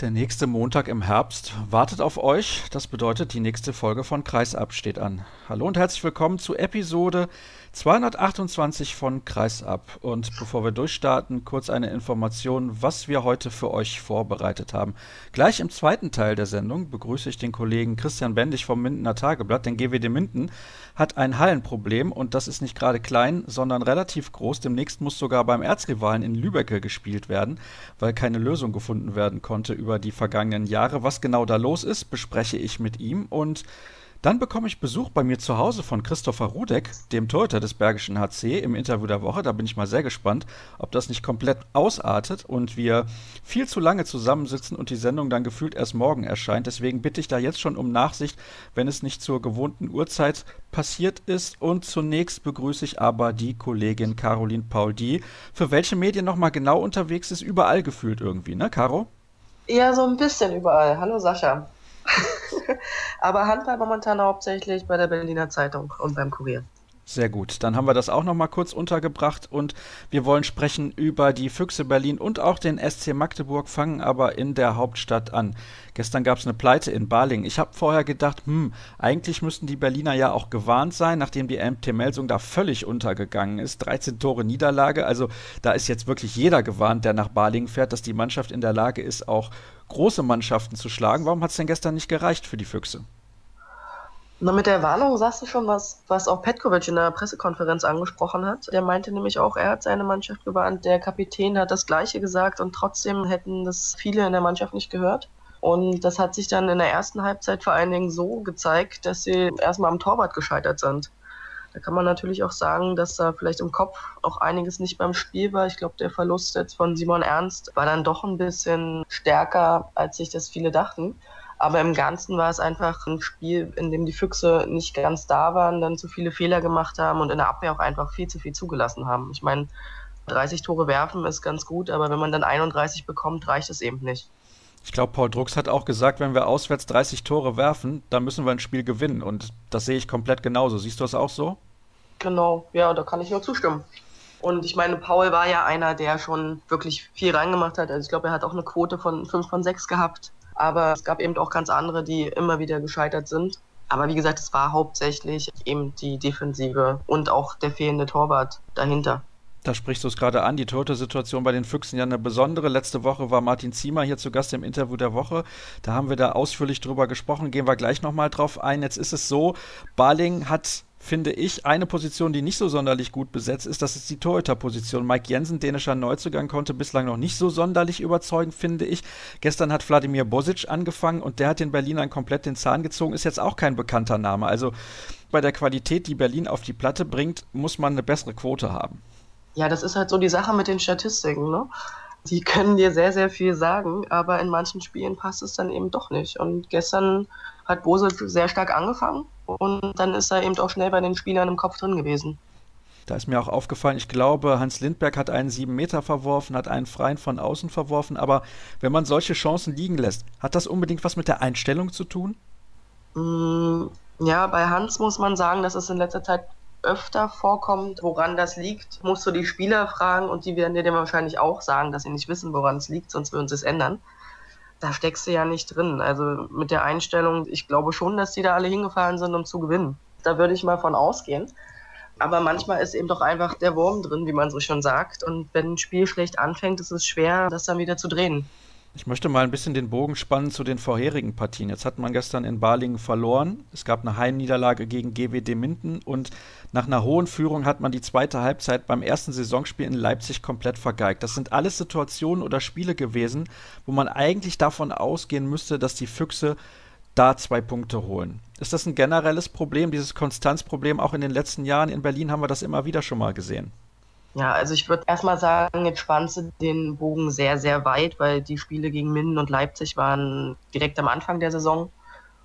Der nächste Montag im Herbst wartet auf euch. Das bedeutet, die nächste Folge von Kreisab steht an. Hallo und herzlich willkommen zu Episode 228 von Kreisab. Und bevor wir durchstarten, kurz eine Information, was wir heute für euch vorbereitet haben. Gleich im zweiten Teil der Sendung begrüße ich den Kollegen Christian Bendig vom Mindener Tageblatt, denn GWD Minden hat ein Hallenproblem und das ist nicht gerade klein, sondern relativ groß. Demnächst muss sogar beim Erzrivalen in Lübeck gespielt werden, weil keine Lösung gefunden werden konnte über die vergangenen Jahre. Was genau da los ist, bespreche ich mit ihm und dann bekomme ich Besuch bei mir zu Hause von Christopher Rudek, dem Torhüter des Bergischen HC, im Interview der Woche. Da bin ich mal sehr gespannt, ob das nicht komplett ausartet und wir viel zu lange zusammensitzen und die Sendung dann gefühlt erst morgen erscheint. Deswegen bitte ich da jetzt schon um Nachsicht, wenn es nicht zur gewohnten Uhrzeit passiert ist. Und zunächst begrüße ich aber die Kollegin Caroline Paul, die für welche Medien nochmal genau unterwegs ist, überall gefühlt irgendwie, ne, Caro? Ja, so ein bisschen überall. Hallo Sascha. Aber Handball momentan hauptsächlich bei der Berliner Zeitung und beim Kurier. Sehr gut. Dann haben wir das auch noch mal kurz untergebracht und wir wollen sprechen über die Füchse Berlin und auch den SC Magdeburg, fangen aber in der Hauptstadt an. Gestern gab es eine Pleite in Baling. Ich habe vorher gedacht, hm, eigentlich müssten die Berliner ja auch gewarnt sein, nachdem die MT Melsung da völlig untergegangen ist. 13 Tore Niederlage. Also da ist jetzt wirklich jeder gewarnt, der nach Baling fährt, dass die Mannschaft in der Lage ist, auch große Mannschaften zu schlagen. Warum hat es denn gestern nicht gereicht für die Füchse? Na, mit der Warnung sagst du schon was, was auch Petkovic in der Pressekonferenz angesprochen hat. Der meinte nämlich auch, er hat seine Mannschaft gewarnt, der Kapitän hat das Gleiche gesagt und trotzdem hätten das viele in der Mannschaft nicht gehört. Und das hat sich dann in der ersten Halbzeit vor allen Dingen so gezeigt, dass sie erstmal am Torwart gescheitert sind. Da kann man natürlich auch sagen, dass da vielleicht im Kopf auch einiges nicht beim Spiel war. Ich glaube, der Verlust jetzt von Simon Ernst war dann doch ein bisschen stärker, als sich das viele dachten. Aber im Ganzen war es einfach ein Spiel, in dem die Füchse nicht ganz da waren, dann zu viele Fehler gemacht haben und in der Abwehr auch einfach viel zu viel zugelassen haben. Ich meine, 30 Tore werfen ist ganz gut, aber wenn man dann 31 bekommt, reicht es eben nicht. Ich glaube, Paul Drucks hat auch gesagt, wenn wir auswärts 30 Tore werfen, dann müssen wir ein Spiel gewinnen. Und das sehe ich komplett genauso. Siehst du das auch so? Genau, ja, da kann ich nur zustimmen. Und ich meine, Paul war ja einer, der schon wirklich viel reingemacht hat. Also ich glaube, er hat auch eine Quote von 5 von 6 gehabt. Aber es gab eben auch ganz andere, die immer wieder gescheitert sind. Aber wie gesagt, es war hauptsächlich eben die Defensive und auch der fehlende Torwart dahinter. Da sprichst du es gerade an, die Torte-Situation bei den Füchsen ja eine besondere. Letzte Woche war Martin Ziemer hier zu Gast im Interview der Woche. Da haben wir da ausführlich drüber gesprochen, gehen wir gleich nochmal drauf ein. Jetzt ist es so, Barling hat finde ich, eine Position, die nicht so sonderlich gut besetzt ist, das ist die Torhüterposition. Mike Jensen, dänischer Neuzugang, konnte bislang noch nicht so sonderlich überzeugen, finde ich. Gestern hat Wladimir Bosic angefangen und der hat den Berlinern komplett den Zahn gezogen, ist jetzt auch kein bekannter Name. Also bei der Qualität, die Berlin auf die Platte bringt, muss man eine bessere Quote haben. Ja, das ist halt so die Sache mit den Statistiken, ne? Die können dir sehr, sehr viel sagen, aber in manchen Spielen passt es dann eben doch nicht. Und gestern hat Bose sehr stark angefangen und dann ist er eben auch schnell bei den Spielern im Kopf drin gewesen. Da ist mir auch aufgefallen, ich glaube, Hans Lindberg hat einen sieben Meter verworfen, hat einen freien von außen verworfen, aber wenn man solche Chancen liegen lässt, hat das unbedingt was mit der Einstellung zu tun? Mm, ja, bei Hans muss man sagen, dass es in letzter Zeit öfter vorkommt. Woran das liegt, musst du die Spieler fragen und die werden dir dann wahrscheinlich auch sagen, dass sie nicht wissen, woran es liegt, sonst würden sie es ändern da steckst du ja nicht drin. Also mit der Einstellung, ich glaube schon, dass die da alle hingefallen sind, um zu gewinnen. Da würde ich mal von ausgehen. Aber manchmal ist eben doch einfach der Wurm drin, wie man so schon sagt. Und wenn ein Spiel schlecht anfängt, ist es schwer, das dann wieder zu drehen. Ich möchte mal ein bisschen den Bogen spannen zu den vorherigen Partien. Jetzt hat man gestern in Balingen verloren. Es gab eine Heimniederlage gegen GWD Minden und nach einer hohen Führung hat man die zweite Halbzeit beim ersten Saisonspiel in Leipzig komplett vergeigt. Das sind alles Situationen oder Spiele gewesen, wo man eigentlich davon ausgehen müsste, dass die Füchse da zwei Punkte holen. Ist das ein generelles Problem, dieses Konstanzproblem? Auch in den letzten Jahren in Berlin haben wir das immer wieder schon mal gesehen. Ja, also ich würde erstmal sagen, jetzt spannst du den Bogen sehr, sehr weit, weil die Spiele gegen Minden und Leipzig waren direkt am Anfang der Saison.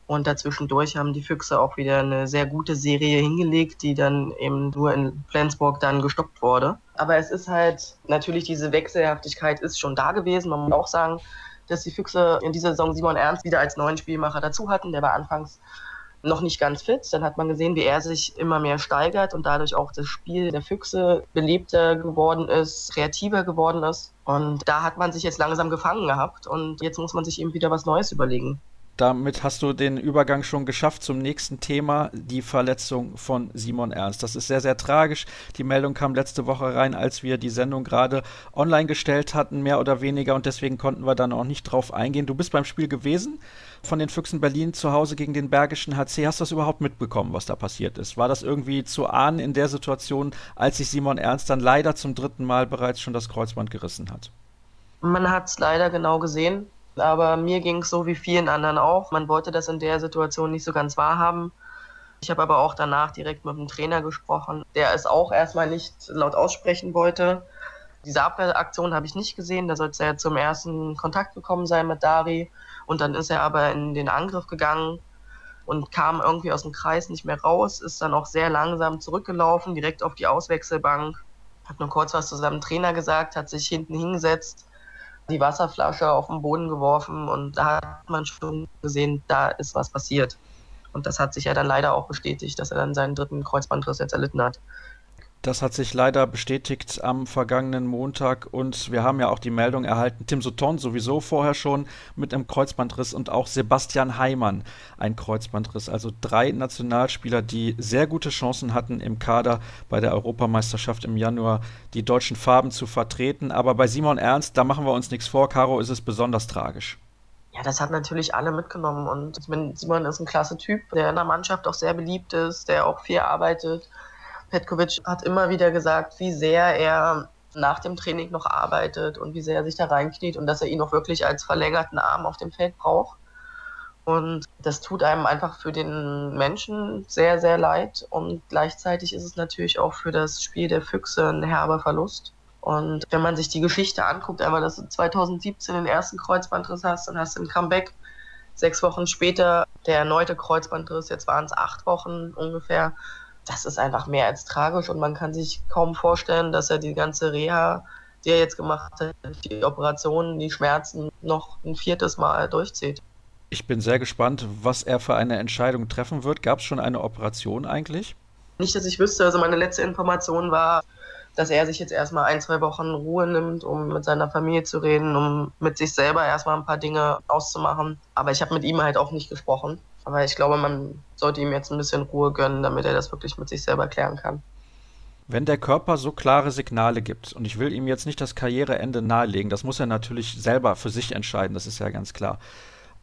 Und dazwischendurch haben die Füchse auch wieder eine sehr gute Serie hingelegt, die dann eben nur in Flensburg dann gestoppt wurde. Aber es ist halt natürlich diese Wechselhaftigkeit ist schon da gewesen. Man muss auch sagen, dass die Füchse in dieser Saison Simon Ernst wieder als neuen Spielmacher dazu hatten. Der war anfangs noch nicht ganz fit. Dann hat man gesehen, wie er sich immer mehr steigert und dadurch auch das Spiel der Füchse belebter geworden ist, kreativer geworden ist. Und da hat man sich jetzt langsam gefangen gehabt und jetzt muss man sich eben wieder was Neues überlegen. Damit hast du den Übergang schon geschafft zum nächsten Thema, die Verletzung von Simon Ernst. Das ist sehr, sehr tragisch. Die Meldung kam letzte Woche rein, als wir die Sendung gerade online gestellt hatten, mehr oder weniger, und deswegen konnten wir dann auch nicht drauf eingehen. Du bist beim Spiel gewesen von den Füchsen Berlin zu Hause gegen den Bergischen HC. Hast du das überhaupt mitbekommen, was da passiert ist? War das irgendwie zu ahnen in der Situation, als sich Simon Ernst dann leider zum dritten Mal bereits schon das Kreuzband gerissen hat? Man hat es leider genau gesehen. Aber mir ging es so wie vielen anderen auch. Man wollte das in der Situation nicht so ganz wahrhaben. Ich habe aber auch danach direkt mit dem Trainer gesprochen, der es auch erstmal nicht laut aussprechen wollte. Diese Abwehraktion habe ich nicht gesehen. Da sollte er zum ersten Kontakt gekommen sein mit Dari. Und dann ist er aber in den Angriff gegangen und kam irgendwie aus dem Kreis nicht mehr raus, ist dann auch sehr langsam zurückgelaufen, direkt auf die Auswechselbank. Hat nur kurz was zu seinem Trainer gesagt, hat sich hinten hingesetzt die Wasserflasche auf den Boden geworfen und da hat man schon gesehen, da ist was passiert. Und das hat sich ja dann leider auch bestätigt, dass er dann seinen dritten Kreuzbandriss jetzt erlitten hat. Das hat sich leider bestätigt am vergangenen Montag und wir haben ja auch die Meldung erhalten, Tim Sutton sowieso vorher schon mit einem Kreuzbandriss und auch Sebastian Heimann ein Kreuzbandriss. Also drei Nationalspieler, die sehr gute Chancen hatten im Kader bei der Europameisterschaft im Januar die deutschen Farben zu vertreten. Aber bei Simon Ernst, da machen wir uns nichts vor, Caro, ist es besonders tragisch. Ja, das hat natürlich alle mitgenommen und ich meine, Simon ist ein klasse Typ, der in der Mannschaft auch sehr beliebt ist, der auch viel arbeitet Petkovic hat immer wieder gesagt, wie sehr er nach dem Training noch arbeitet und wie sehr er sich da reinkniet und dass er ihn auch wirklich als verlängerten Arm auf dem Feld braucht. Und das tut einem einfach für den Menschen sehr, sehr leid. Und gleichzeitig ist es natürlich auch für das Spiel der Füchse ein herber Verlust. Und wenn man sich die Geschichte anguckt, einmal, dass du 2017 den ersten Kreuzbandriss hast, dann hast du ein Comeback. Sechs Wochen später der erneute Kreuzbandriss, jetzt waren es acht Wochen ungefähr das ist einfach mehr als tragisch und man kann sich kaum vorstellen, dass er die ganze Reha, die er jetzt gemacht hat, die Operationen, die Schmerzen noch ein viertes Mal durchzieht. Ich bin sehr gespannt, was er für eine Entscheidung treffen wird. Gab es schon eine Operation eigentlich? Nicht, dass ich wüsste. Also meine letzte Information war, dass er sich jetzt erstmal ein, zwei Wochen Ruhe nimmt, um mit seiner Familie zu reden, um mit sich selber erstmal ein paar Dinge auszumachen. Aber ich habe mit ihm halt auch nicht gesprochen. Aber ich glaube, man sollte ihm jetzt ein bisschen Ruhe gönnen, damit er das wirklich mit sich selber klären kann. Wenn der Körper so klare Signale gibt, und ich will ihm jetzt nicht das Karriereende nahelegen, das muss er natürlich selber für sich entscheiden, das ist ja ganz klar.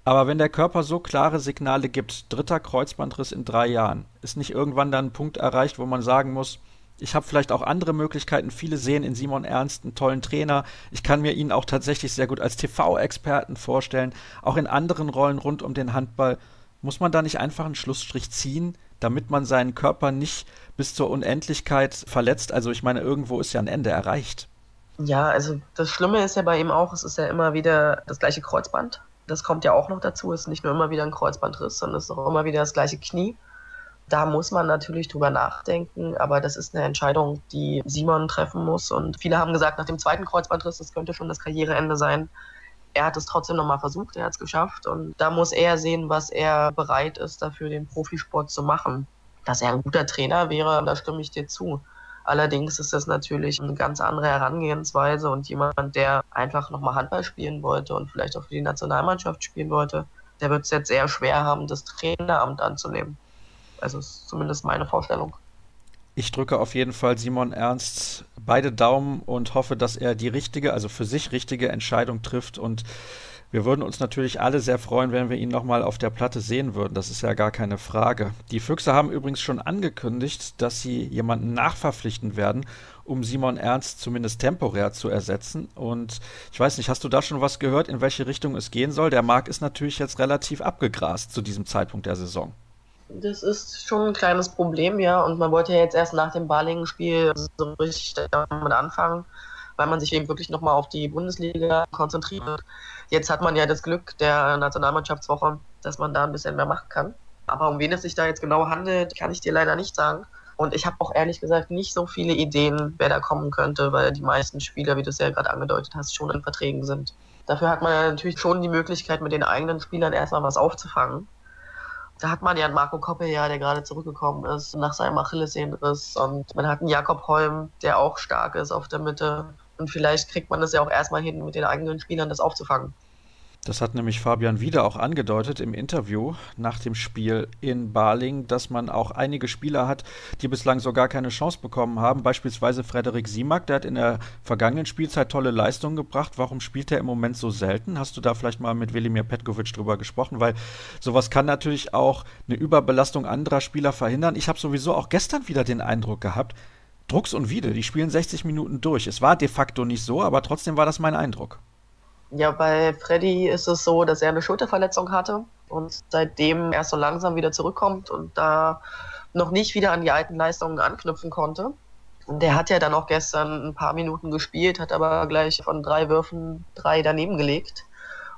Aber wenn der Körper so klare Signale gibt, dritter Kreuzbandriss in drei Jahren, ist nicht irgendwann dann ein Punkt erreicht, wo man sagen muss, ich habe vielleicht auch andere Möglichkeiten. Viele sehen in Simon Ernst einen tollen Trainer. Ich kann mir ihn auch tatsächlich sehr gut als TV-Experten vorstellen, auch in anderen Rollen rund um den Handball. Muss man da nicht einfach einen Schlussstrich ziehen, damit man seinen Körper nicht bis zur Unendlichkeit verletzt? Also ich meine, irgendwo ist ja ein Ende erreicht. Ja, also das Schlimme ist ja bei ihm auch, es ist ja immer wieder das gleiche Kreuzband. Das kommt ja auch noch dazu. Es ist nicht nur immer wieder ein Kreuzbandriss, sondern es ist auch immer wieder das gleiche Knie. Da muss man natürlich drüber nachdenken, aber das ist eine Entscheidung, die Simon treffen muss. Und viele haben gesagt, nach dem zweiten Kreuzbandriss, das könnte schon das Karriereende sein er hat es trotzdem nochmal versucht, er hat es geschafft und da muss er sehen, was er bereit ist, dafür den Profisport zu machen. Dass er ein guter Trainer wäre, da stimme ich dir zu. Allerdings ist das natürlich eine ganz andere Herangehensweise und jemand, der einfach nochmal Handball spielen wollte und vielleicht auch für die Nationalmannschaft spielen wollte, der wird es jetzt sehr schwer haben, das Traineramt anzunehmen. Also ist zumindest meine Vorstellung. Ich drücke auf jeden Fall Simon Ernst beide Daumen und hoffe, dass er die richtige, also für sich richtige Entscheidung trifft. Und wir würden uns natürlich alle sehr freuen, wenn wir ihn nochmal auf der Platte sehen würden. Das ist ja gar keine Frage. Die Füchse haben übrigens schon angekündigt, dass sie jemanden nachverpflichten werden, um Simon Ernst zumindest temporär zu ersetzen. Und ich weiß nicht, hast du da schon was gehört, in welche Richtung es gehen soll? Der Markt ist natürlich jetzt relativ abgegrast zu diesem Zeitpunkt der Saison. Das ist schon ein kleines Problem, ja. Und man wollte ja jetzt erst nach dem Balingen-Spiel so richtig damit anfangen, weil man sich eben wirklich nochmal auf die Bundesliga konzentriert. Jetzt hat man ja das Glück der Nationalmannschaftswoche, dass man da ein bisschen mehr machen kann. Aber um wen es sich da jetzt genau handelt, kann ich dir leider nicht sagen. Und ich habe auch ehrlich gesagt nicht so viele Ideen, wer da kommen könnte, weil die meisten Spieler, wie du es ja gerade angedeutet hast, schon in Verträgen sind. Dafür hat man ja natürlich schon die Möglichkeit, mit den eigenen Spielern erstmal was aufzufangen. Da hat man ja einen Marco Koppe, ja, der gerade zurückgekommen ist nach seinem Achillessehnenriss. Und man hat einen Jakob Holm, der auch stark ist auf der Mitte. Und vielleicht kriegt man das ja auch erstmal hin, mit den eigenen Spielern das aufzufangen. Das hat nämlich Fabian Wieder auch angedeutet im Interview nach dem Spiel in Baling, dass man auch einige Spieler hat, die bislang so gar keine Chance bekommen haben. Beispielsweise Frederik Simak, der hat in der vergangenen Spielzeit tolle Leistungen gebracht. Warum spielt er im Moment so selten? Hast du da vielleicht mal mit Velimir Petkovic drüber gesprochen? Weil sowas kann natürlich auch eine Überbelastung anderer Spieler verhindern. Ich habe sowieso auch gestern wieder den Eindruck gehabt, Drucks und Wiede, die spielen 60 Minuten durch. Es war de facto nicht so, aber trotzdem war das mein Eindruck. Ja, bei Freddy ist es so, dass er eine Schulterverletzung hatte und seitdem erst so langsam wieder zurückkommt und da noch nicht wieder an die alten Leistungen anknüpfen konnte. Und der hat ja dann auch gestern ein paar Minuten gespielt, hat aber gleich von drei Würfen drei daneben gelegt.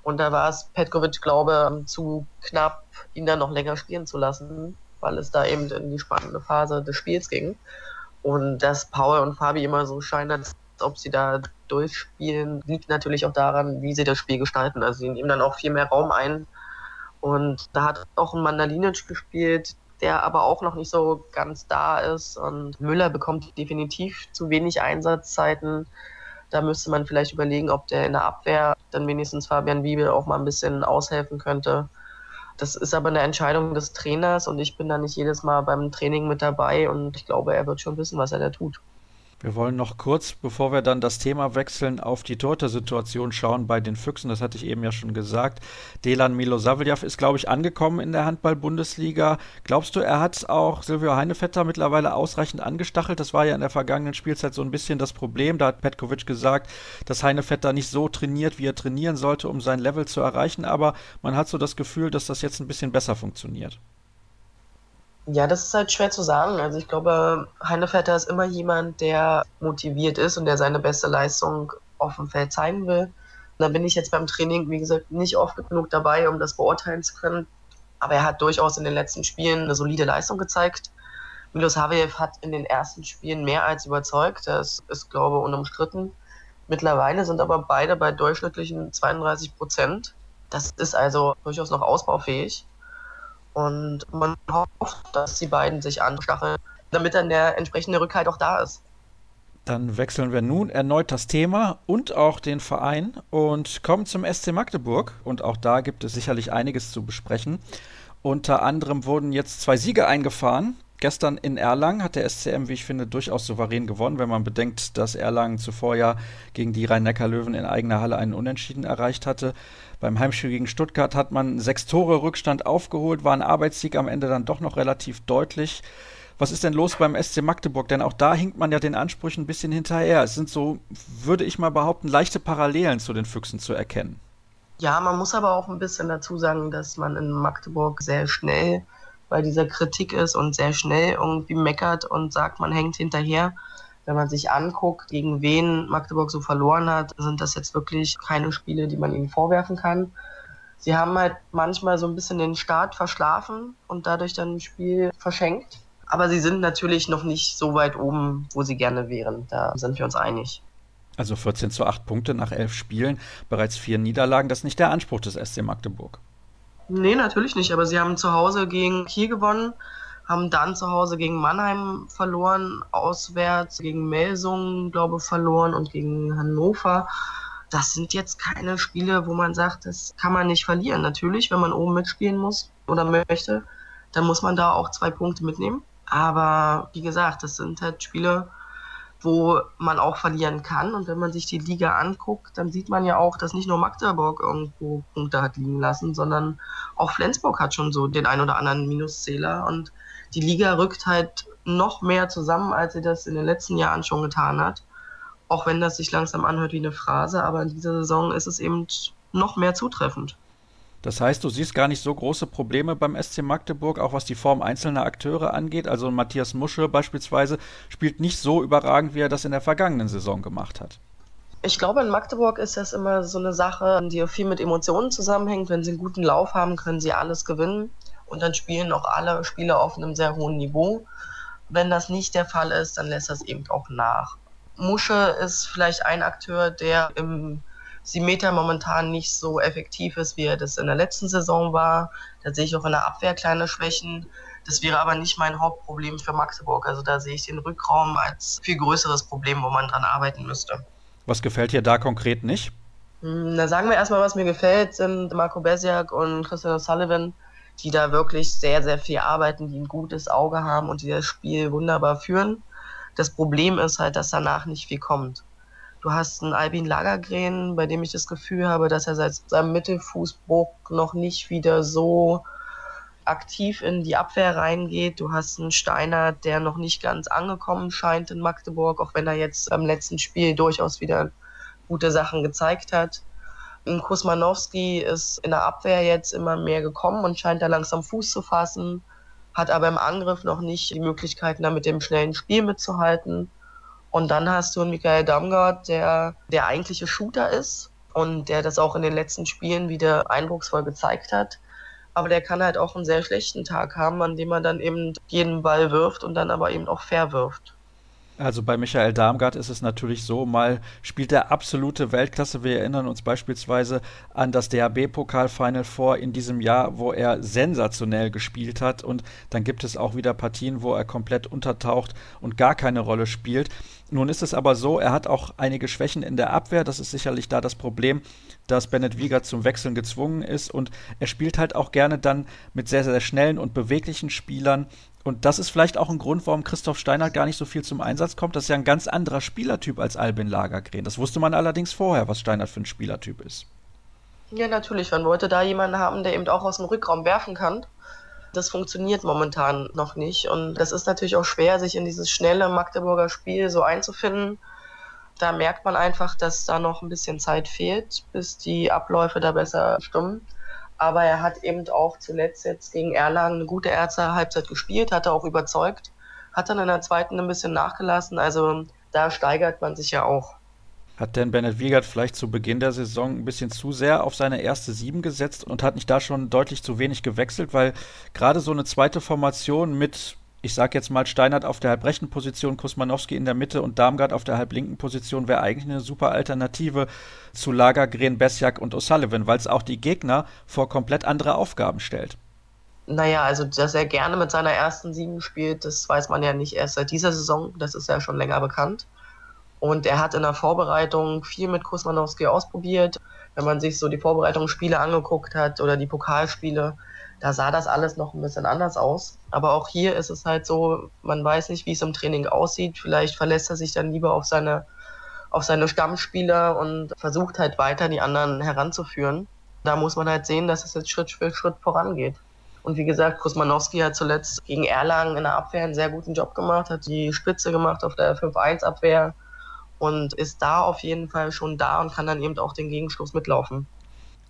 Und da war es Petkovic, glaube zu knapp, ihn dann noch länger spielen zu lassen, weil es da eben in die spannende Phase des Spiels ging. Und dass Paul und Fabi immer so scheinen, als ob sie da durchspielen, liegt natürlich auch daran, wie sie das Spiel gestalten. Also sie nehmen dann auch viel mehr Raum ein. Und da hat auch ein Mandalinic gespielt, der aber auch noch nicht so ganz da ist. Und Müller bekommt definitiv zu wenig Einsatzzeiten. Da müsste man vielleicht überlegen, ob der in der Abwehr dann wenigstens Fabian Wiebel auch mal ein bisschen aushelfen könnte. Das ist aber eine Entscheidung des Trainers und ich bin da nicht jedes Mal beim Training mit dabei und ich glaube, er wird schon wissen, was er da tut. Wir wollen noch kurz, bevor wir dann das Thema wechseln, auf die Torte-Situation schauen bei den Füchsen. Das hatte ich eben ja schon gesagt. Delan Milosavljev ist, glaube ich, angekommen in der Handball-Bundesliga. Glaubst du, er hat auch Silvio Heinevetter mittlerweile ausreichend angestachelt? Das war ja in der vergangenen Spielzeit so ein bisschen das Problem. Da hat Petkovic gesagt, dass Heinevetter nicht so trainiert, wie er trainieren sollte, um sein Level zu erreichen. Aber man hat so das Gefühl, dass das jetzt ein bisschen besser funktioniert. Ja, das ist halt schwer zu sagen. Also ich glaube, Heinevetter ist immer jemand, der motiviert ist und der seine beste Leistung auf dem Feld zeigen will. da bin ich jetzt beim Training, wie gesagt, nicht oft genug dabei, um das beurteilen zu können. Aber er hat durchaus in den letzten Spielen eine solide Leistung gezeigt. Milos Haviev hat in den ersten Spielen mehr als überzeugt. Das ist, glaube ich, unumstritten. Mittlerweile sind aber beide bei durchschnittlichen 32 Prozent. Das ist also durchaus noch ausbaufähig. Und man hofft, dass die beiden sich anstacheln, damit dann der entsprechende Rückhalt auch da ist. Dann wechseln wir nun erneut das Thema und auch den Verein und kommen zum SC Magdeburg. Und auch da gibt es sicherlich einiges zu besprechen. Unter anderem wurden jetzt zwei Siege eingefahren. Gestern in Erlangen hat der SCM, wie ich finde, durchaus souverän gewonnen, wenn man bedenkt, dass Erlangen zuvor ja gegen die Rhein-Neckar-Löwen in eigener Halle einen Unentschieden erreicht hatte. Beim Heimspiel gegen Stuttgart hat man sechs Tore Rückstand aufgeholt, war ein Arbeitssieg am Ende dann doch noch relativ deutlich. Was ist denn los beim SC Magdeburg? Denn auch da hinkt man ja den Ansprüchen ein bisschen hinterher. Es sind so, würde ich mal behaupten, leichte Parallelen zu den Füchsen zu erkennen. Ja, man muss aber auch ein bisschen dazu sagen, dass man in Magdeburg sehr schnell bei dieser Kritik ist und sehr schnell irgendwie meckert und sagt, man hängt hinterher. Wenn man sich anguckt, gegen wen Magdeburg so verloren hat, sind das jetzt wirklich keine Spiele, die man ihnen vorwerfen kann. Sie haben halt manchmal so ein bisschen den Start verschlafen und dadurch dann ein Spiel verschenkt. Aber sie sind natürlich noch nicht so weit oben, wo sie gerne wären. Da sind wir uns einig. Also 14 zu 8 Punkte nach elf Spielen, bereits vier Niederlagen, das ist nicht der Anspruch des SC Magdeburg. Nee, natürlich nicht. Aber sie haben zu Hause gegen Kiel gewonnen, haben dann zu Hause gegen Mannheim verloren, auswärts gegen Melsungen, glaube ich, verloren und gegen Hannover. Das sind jetzt keine Spiele, wo man sagt, das kann man nicht verlieren. Natürlich, wenn man oben mitspielen muss oder möchte, dann muss man da auch zwei Punkte mitnehmen. Aber wie gesagt, das sind halt Spiele, wo man auch verlieren kann. Und wenn man sich die Liga anguckt, dann sieht man ja auch, dass nicht nur Magdeburg irgendwo Punkte hat liegen lassen, sondern auch Flensburg hat schon so den ein oder anderen Minuszähler. Und die Liga rückt halt noch mehr zusammen, als sie das in den letzten Jahren schon getan hat. Auch wenn das sich langsam anhört wie eine Phrase, aber in dieser Saison ist es eben noch mehr zutreffend. Das heißt, du siehst gar nicht so große Probleme beim SC Magdeburg, auch was die Form einzelner Akteure angeht. Also Matthias Musche beispielsweise spielt nicht so überragend, wie er das in der vergangenen Saison gemacht hat. Ich glaube, in Magdeburg ist das immer so eine Sache, die viel mit Emotionen zusammenhängt. Wenn sie einen guten Lauf haben, können sie alles gewinnen. Und dann spielen auch alle Spieler auf einem sehr hohen Niveau. Wenn das nicht der Fall ist, dann lässt das eben auch nach. Musche ist vielleicht ein Akteur, der im Simeter momentan nicht so effektiv ist, wie er das in der letzten Saison war. Da sehe ich auch in der Abwehr kleine Schwächen. Das wäre aber nicht mein Hauptproblem für Magdeburg. Also da sehe ich den Rückraum als viel größeres Problem, wo man dran arbeiten müsste. Was gefällt dir da konkret nicht? Hm, na, sagen wir erstmal, was mir gefällt, sind Marco Besiak und Christian O'Sullivan, die da wirklich sehr, sehr viel arbeiten, die ein gutes Auge haben und die das Spiel wunderbar führen. Das Problem ist halt, dass danach nicht viel kommt. Du hast einen Albin Lagergren, bei dem ich das Gefühl habe, dass er seit seinem Mittelfußbruch noch nicht wieder so aktiv in die Abwehr reingeht. Du hast einen Steiner, der noch nicht ganz angekommen scheint in Magdeburg, auch wenn er jetzt am letzten Spiel durchaus wieder gute Sachen gezeigt hat. Kusmanowski ist in der Abwehr jetzt immer mehr gekommen und scheint da langsam Fuß zu fassen, hat aber im Angriff noch nicht die Möglichkeiten, da mit dem schnellen Spiel mitzuhalten. Und dann hast du einen Michael Damgard, der der eigentliche Shooter ist und der das auch in den letzten Spielen wieder eindrucksvoll gezeigt hat. Aber der kann halt auch einen sehr schlechten Tag haben, an dem er dann eben jeden Ball wirft und dann aber eben auch fair wirft. Also bei Michael Darmgard ist es natürlich so, mal spielt er absolute Weltklasse. Wir erinnern uns beispielsweise an das DHB-Pokal-Final vor in diesem Jahr, wo er sensationell gespielt hat. Und dann gibt es auch wieder Partien, wo er komplett untertaucht und gar keine Rolle spielt. Nun ist es aber so, er hat auch einige Schwächen in der Abwehr. Das ist sicherlich da das Problem, dass Bennett Wieger zum Wechseln gezwungen ist. Und er spielt halt auch gerne dann mit sehr, sehr schnellen und beweglichen Spielern und das ist vielleicht auch ein Grund, warum Christoph Steinert gar nicht so viel zum Einsatz kommt. Das ist ja ein ganz anderer Spielertyp als Albin Lagergren. Das wusste man allerdings vorher, was Steinert für ein Spielertyp ist. Ja, natürlich. Man wollte da jemanden haben, der eben auch aus dem Rückraum werfen kann. Das funktioniert momentan noch nicht. Und das ist natürlich auch schwer, sich in dieses schnelle Magdeburger Spiel so einzufinden. Da merkt man einfach, dass da noch ein bisschen Zeit fehlt, bis die Abläufe da besser stimmen. Aber er hat eben auch zuletzt jetzt gegen Erlangen eine gute erste Halbzeit gespielt, hat er auch überzeugt, hat dann in der zweiten ein bisschen nachgelassen. Also da steigert man sich ja auch. Hat denn Bennett Wiegert vielleicht zu Beginn der Saison ein bisschen zu sehr auf seine erste Sieben gesetzt und hat nicht da schon deutlich zu wenig gewechselt? Weil gerade so eine zweite Formation mit ich sage jetzt mal, Steinert auf der halbrechten Position, Kusmanowski in der Mitte und Darmgard auf der halblinken Position wäre eigentlich eine super Alternative zu Lager, Gren, Besjak und O'Sullivan, weil es auch die Gegner vor komplett andere Aufgaben stellt. Naja, also dass er gerne mit seiner ersten Sieben spielt, das weiß man ja nicht erst seit dieser Saison, das ist ja schon länger bekannt. Und er hat in der Vorbereitung viel mit Kusmanowski ausprobiert. Wenn man sich so die Vorbereitungsspiele angeguckt hat oder die Pokalspiele, da sah das alles noch ein bisschen anders aus. Aber auch hier ist es halt so, man weiß nicht, wie es im Training aussieht. Vielleicht verlässt er sich dann lieber auf seine, auf seine Stammspieler und versucht halt weiter die anderen heranzuführen. Da muss man halt sehen, dass es jetzt Schritt für Schritt vorangeht. Und wie gesagt, Kusmanowski hat zuletzt gegen Erlangen in der Abwehr einen sehr guten Job gemacht, hat die Spitze gemacht auf der 5-1-Abwehr und ist da auf jeden Fall schon da und kann dann eben auch den Gegenstoß mitlaufen.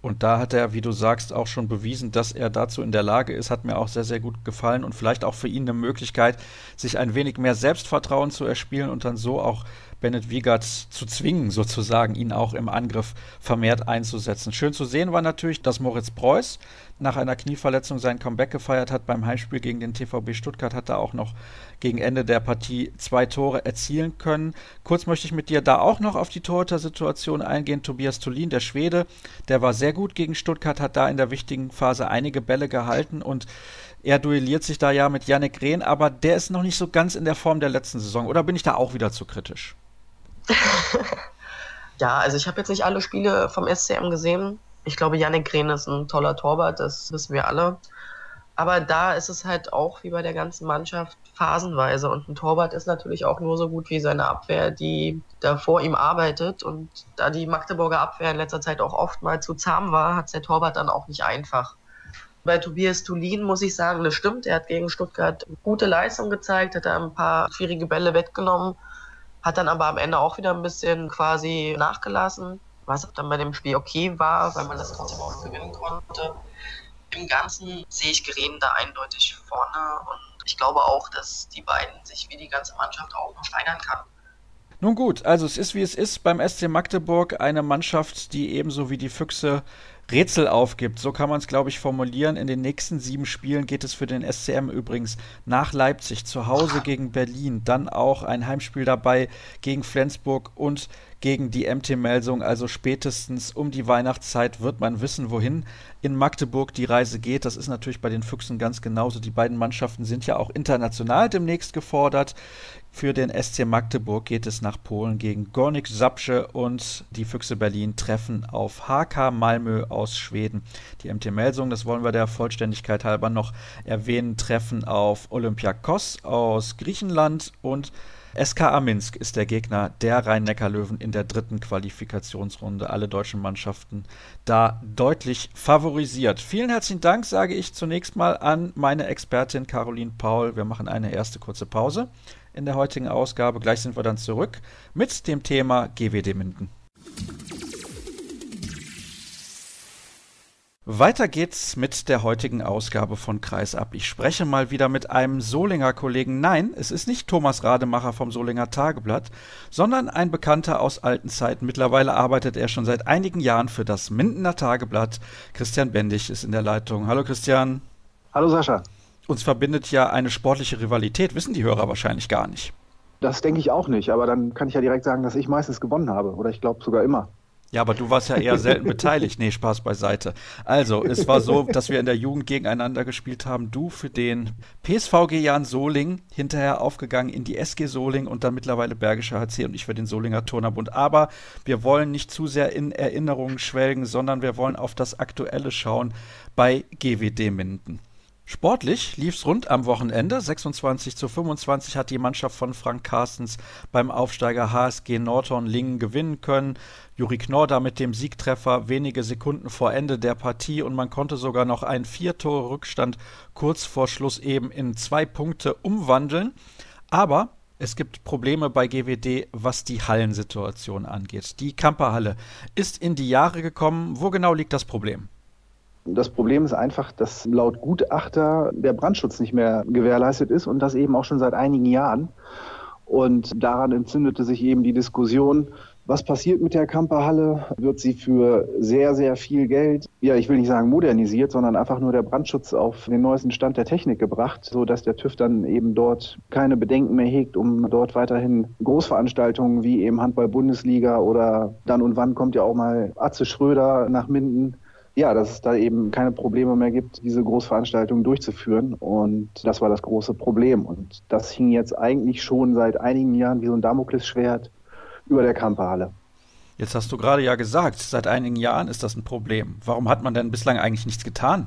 Und da hat er, wie du sagst, auch schon bewiesen, dass er dazu in der Lage ist. Hat mir auch sehr, sehr gut gefallen und vielleicht auch für ihn eine Möglichkeit, sich ein wenig mehr Selbstvertrauen zu erspielen und dann so auch Bennett Wiegert zu zwingen, sozusagen, ihn auch im Angriff vermehrt einzusetzen. Schön zu sehen war natürlich, dass Moritz Preuß nach einer Knieverletzung sein Comeback gefeiert hat beim Heimspiel gegen den TVB Stuttgart, hat er auch noch gegen Ende der Partie zwei Tore erzielen können. Kurz möchte ich mit dir da auch noch auf die Torhüter-Situation eingehen. Tobias Tulin, der Schwede, der war sehr gut gegen Stuttgart, hat da in der wichtigen Phase einige Bälle gehalten und er duelliert sich da ja mit Yannick Rehn, aber der ist noch nicht so ganz in der Form der letzten Saison. Oder bin ich da auch wieder zu kritisch? ja, also ich habe jetzt nicht alle Spiele vom SCM gesehen. Ich glaube, Yannick Rehn ist ein toller Torwart, das wissen wir alle. Aber da ist es halt auch wie bei der ganzen Mannschaft phasenweise. Und ein Torwart ist natürlich auch nur so gut wie seine Abwehr, die da vor ihm arbeitet. Und da die Magdeburger Abwehr in letzter Zeit auch oft mal zu zahm war, hat der Torwart dann auch nicht einfach. Bei Tobias Tulin muss ich sagen, das stimmt. Er hat gegen Stuttgart gute Leistung gezeigt, hat da ein paar schwierige Bälle wettgenommen hat dann aber am Ende auch wieder ein bisschen quasi nachgelassen, was dann bei dem Spiel okay war, weil man das trotzdem auch gewinnen konnte. Im Ganzen sehe ich Geren da eindeutig vorne und ich glaube auch, dass die beiden sich wie die ganze Mannschaft auch noch steigern kann. Nun gut, also es ist wie es ist beim SC Magdeburg eine Mannschaft, die ebenso wie die Füchse Rätsel aufgibt. So kann man es, glaube ich, formulieren. In den nächsten sieben Spielen geht es für den SCM übrigens nach Leipzig, zu Hause gegen Berlin, dann auch ein Heimspiel dabei gegen Flensburg und gegen die MT Melsung. Also spätestens um die Weihnachtszeit wird man wissen, wohin in Magdeburg die Reise geht. Das ist natürlich bei den Füchsen ganz genauso. Die beiden Mannschaften sind ja auch international demnächst gefordert. Für den SC Magdeburg geht es nach Polen gegen Gornik Sapsche und die Füchse Berlin treffen auf HK Malmö aus Schweden. Die MT Melsung, das wollen wir der Vollständigkeit halber noch erwähnen, treffen auf Olympiakos aus Griechenland und SKA Minsk ist der Gegner der Rhein-Neckar-Löwen in der dritten Qualifikationsrunde. Alle deutschen Mannschaften da deutlich favorisiert. Vielen herzlichen Dank, sage ich zunächst mal an meine Expertin Caroline Paul. Wir machen eine erste kurze Pause in der heutigen Ausgabe. Gleich sind wir dann zurück mit dem Thema GWD Minden. Weiter geht's mit der heutigen Ausgabe von Kreisab. Ich spreche mal wieder mit einem Solinger Kollegen. Nein, es ist nicht Thomas Rademacher vom Solinger Tageblatt, sondern ein Bekannter aus alten Zeiten. Mittlerweile arbeitet er schon seit einigen Jahren für das Mindener Tageblatt. Christian Bendig ist in der Leitung. Hallo Christian. Hallo Sascha. Uns verbindet ja eine sportliche Rivalität, wissen die Hörer wahrscheinlich gar nicht. Das denke ich auch nicht, aber dann kann ich ja direkt sagen, dass ich meistens gewonnen habe. Oder ich glaube sogar immer. Ja, aber du warst ja eher selten beteiligt. Nee, Spaß beiseite. Also, es war so, dass wir in der Jugend gegeneinander gespielt haben. Du für den PSVG Jan Soling, hinterher aufgegangen in die SG Soling und dann mittlerweile Bergischer HC und ich für den Solinger Turnerbund. Aber wir wollen nicht zu sehr in Erinnerungen schwelgen, sondern wir wollen auf das Aktuelle schauen bei GWD Minden. Sportlich lief's rund am Wochenende. 26 zu 25 hat die Mannschaft von Frank Carstens beim Aufsteiger HSG Nordhorn Lingen gewinnen können. Juri Knorr mit dem Siegtreffer wenige Sekunden vor Ende der Partie und man konnte sogar noch einen Vier-Tore-Rückstand kurz vor Schluss eben in zwei Punkte umwandeln. Aber es gibt Probleme bei GWD, was die Hallensituation angeht. Die Kamperhalle ist in die Jahre gekommen. Wo genau liegt das Problem? Das Problem ist einfach, dass laut Gutachter der Brandschutz nicht mehr gewährleistet ist und das eben auch schon seit einigen Jahren. Und daran entzündete sich eben die Diskussion, was passiert mit der Kamperhalle? Wird sie für sehr, sehr viel Geld, ja, ich will nicht sagen modernisiert, sondern einfach nur der Brandschutz auf den neuesten Stand der Technik gebracht, so dass der TÜV dann eben dort keine Bedenken mehr hegt, um dort weiterhin Großveranstaltungen wie eben Handball-Bundesliga oder dann und wann kommt ja auch mal Atze Schröder nach Minden ja, dass es da eben keine Probleme mehr gibt, diese Großveranstaltungen durchzuführen. Und das war das große Problem. Und das hing jetzt eigentlich schon seit einigen Jahren wie so ein Damoklesschwert über der Kamperhalle. Jetzt hast du gerade ja gesagt, seit einigen Jahren ist das ein Problem. Warum hat man denn bislang eigentlich nichts getan?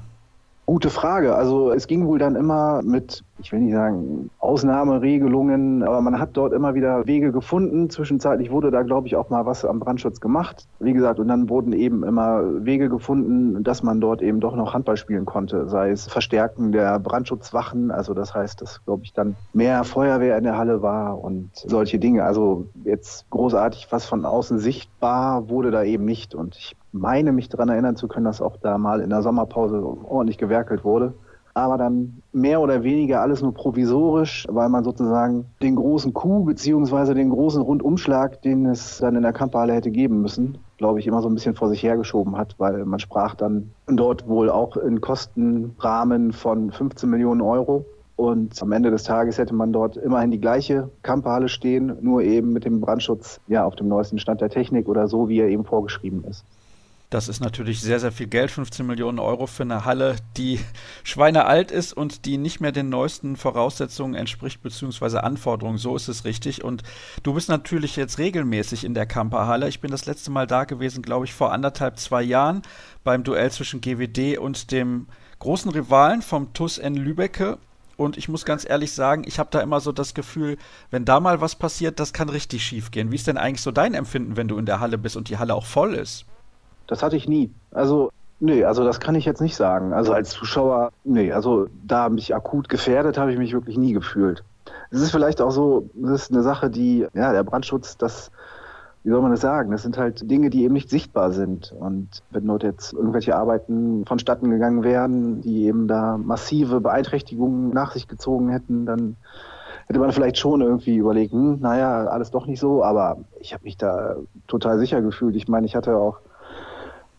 Gute Frage. Also es ging wohl dann immer mit, ich will nicht sagen Ausnahmeregelungen, aber man hat dort immer wieder Wege gefunden. Zwischenzeitlich wurde da, glaube ich, auch mal was am Brandschutz gemacht. Wie gesagt, und dann wurden eben immer Wege gefunden, dass man dort eben doch noch Handball spielen konnte. Sei es Verstärken der Brandschutzwachen, also das heißt, dass, glaube ich, dann mehr Feuerwehr in der Halle war und solche Dinge. Also jetzt großartig was von außen sichtbar wurde da eben nicht. Und ich meine mich daran erinnern zu können, dass auch da mal in der Sommerpause ordentlich gewerkelt wurde. Aber dann mehr oder weniger alles nur provisorisch, weil man sozusagen den großen Coup beziehungsweise den großen Rundumschlag, den es dann in der Kampfhalle hätte geben müssen, glaube ich, immer so ein bisschen vor sich hergeschoben hat, weil man sprach dann dort wohl auch in Kostenrahmen von 15 Millionen Euro. Und am Ende des Tages hätte man dort immerhin die gleiche Kampfhalle stehen, nur eben mit dem Brandschutz ja auf dem neuesten Stand der Technik oder so, wie er eben vorgeschrieben ist. Das ist natürlich sehr, sehr viel Geld, 15 Millionen Euro für eine Halle, die schweinealt ist und die nicht mehr den neuesten Voraussetzungen entspricht, beziehungsweise Anforderungen. So ist es richtig. Und du bist natürlich jetzt regelmäßig in der Kamperhalle. Ich bin das letzte Mal da gewesen, glaube ich, vor anderthalb, zwei Jahren beim Duell zwischen GWD und dem großen Rivalen vom TUS N Lübecke. Und ich muss ganz ehrlich sagen, ich habe da immer so das Gefühl, wenn da mal was passiert, das kann richtig schief gehen. Wie ist denn eigentlich so dein Empfinden, wenn du in der Halle bist und die Halle auch voll ist? Das hatte ich nie. Also, nee, also das kann ich jetzt nicht sagen. Also als Zuschauer, nee, also da mich akut gefährdet habe ich mich wirklich nie gefühlt. Es ist vielleicht auch so, das ist eine Sache, die, ja, der Brandschutz, das, wie soll man das sagen? Das sind halt Dinge, die eben nicht sichtbar sind. Und wenn dort jetzt irgendwelche Arbeiten vonstatten gegangen wären, die eben da massive Beeinträchtigungen nach sich gezogen hätten, dann hätte man vielleicht schon irgendwie überlegt, hm, naja, alles doch nicht so, aber ich habe mich da total sicher gefühlt. Ich meine, ich hatte auch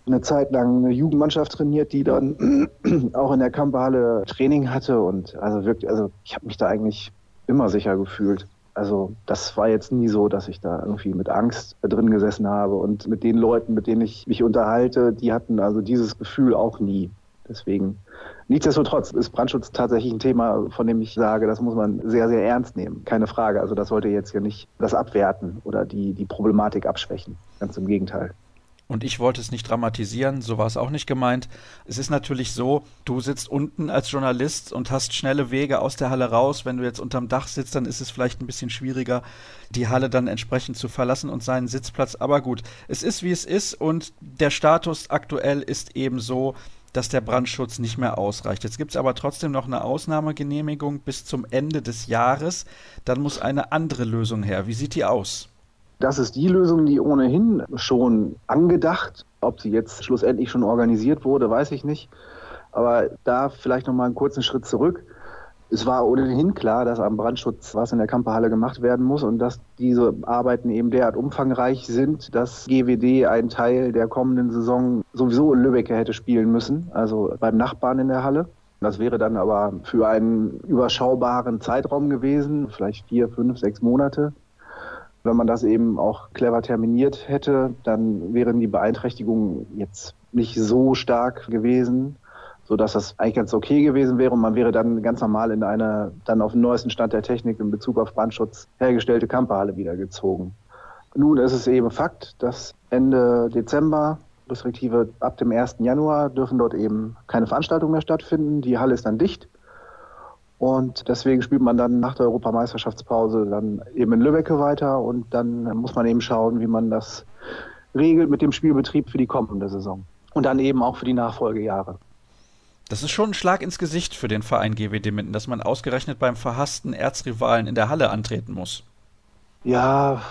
eine Zeit lang eine Jugendmannschaft trainiert, die dann auch in der Kampfhalle Training hatte und also wirklich, also ich habe mich da eigentlich immer sicher gefühlt. Also das war jetzt nie so, dass ich da irgendwie mit Angst drin gesessen habe. Und mit den Leuten, mit denen ich mich unterhalte, die hatten also dieses Gefühl auch nie. Deswegen, nichtsdestotrotz ist Brandschutz tatsächlich ein Thema, von dem ich sage, das muss man sehr, sehr ernst nehmen. Keine Frage. Also das sollte jetzt hier nicht das abwerten oder die, die Problematik abschwächen. Ganz im Gegenteil. Und ich wollte es nicht dramatisieren, so war es auch nicht gemeint. Es ist natürlich so, du sitzt unten als Journalist und hast schnelle Wege aus der Halle raus. Wenn du jetzt unterm Dach sitzt, dann ist es vielleicht ein bisschen schwieriger, die Halle dann entsprechend zu verlassen und seinen Sitzplatz. Aber gut, es ist wie es ist und der Status aktuell ist eben so, dass der Brandschutz nicht mehr ausreicht. Jetzt gibt es aber trotzdem noch eine Ausnahmegenehmigung bis zum Ende des Jahres. Dann muss eine andere Lösung her. Wie sieht die aus? Das ist die Lösung, die ohnehin schon angedacht. Ob sie jetzt schlussendlich schon organisiert wurde, weiß ich nicht. Aber da vielleicht noch mal einen kurzen Schritt zurück. Es war ohnehin klar, dass am Brandschutz was in der Kamperhalle gemacht werden muss und dass diese Arbeiten eben derart umfangreich sind, dass GWD einen Teil der kommenden Saison sowieso in Lübeck hätte spielen müssen, also beim Nachbarn in der Halle. Das wäre dann aber für einen überschaubaren Zeitraum gewesen, vielleicht vier, fünf, sechs Monate. Wenn man das eben auch clever terminiert hätte, dann wären die Beeinträchtigungen jetzt nicht so stark gewesen, so dass das eigentlich ganz okay gewesen wäre und man wäre dann ganz normal in eine dann auf dem neuesten Stand der Technik in Bezug auf Brandschutz hergestellte Camperhalle wieder gezogen. Nun ist es eben Fakt, dass Ende Dezember respektive ab dem 1. Januar dürfen dort eben keine Veranstaltungen mehr stattfinden. Die Halle ist dann dicht. Und deswegen spielt man dann nach der Europameisterschaftspause dann eben in Lübbecke weiter und dann muss man eben schauen, wie man das regelt mit dem Spielbetrieb für die kommende Saison und dann eben auch für die Nachfolgejahre. Das ist schon ein Schlag ins Gesicht für den Verein GWD Minden, dass man ausgerechnet beim verhassten Erzrivalen in der Halle antreten muss. Ja,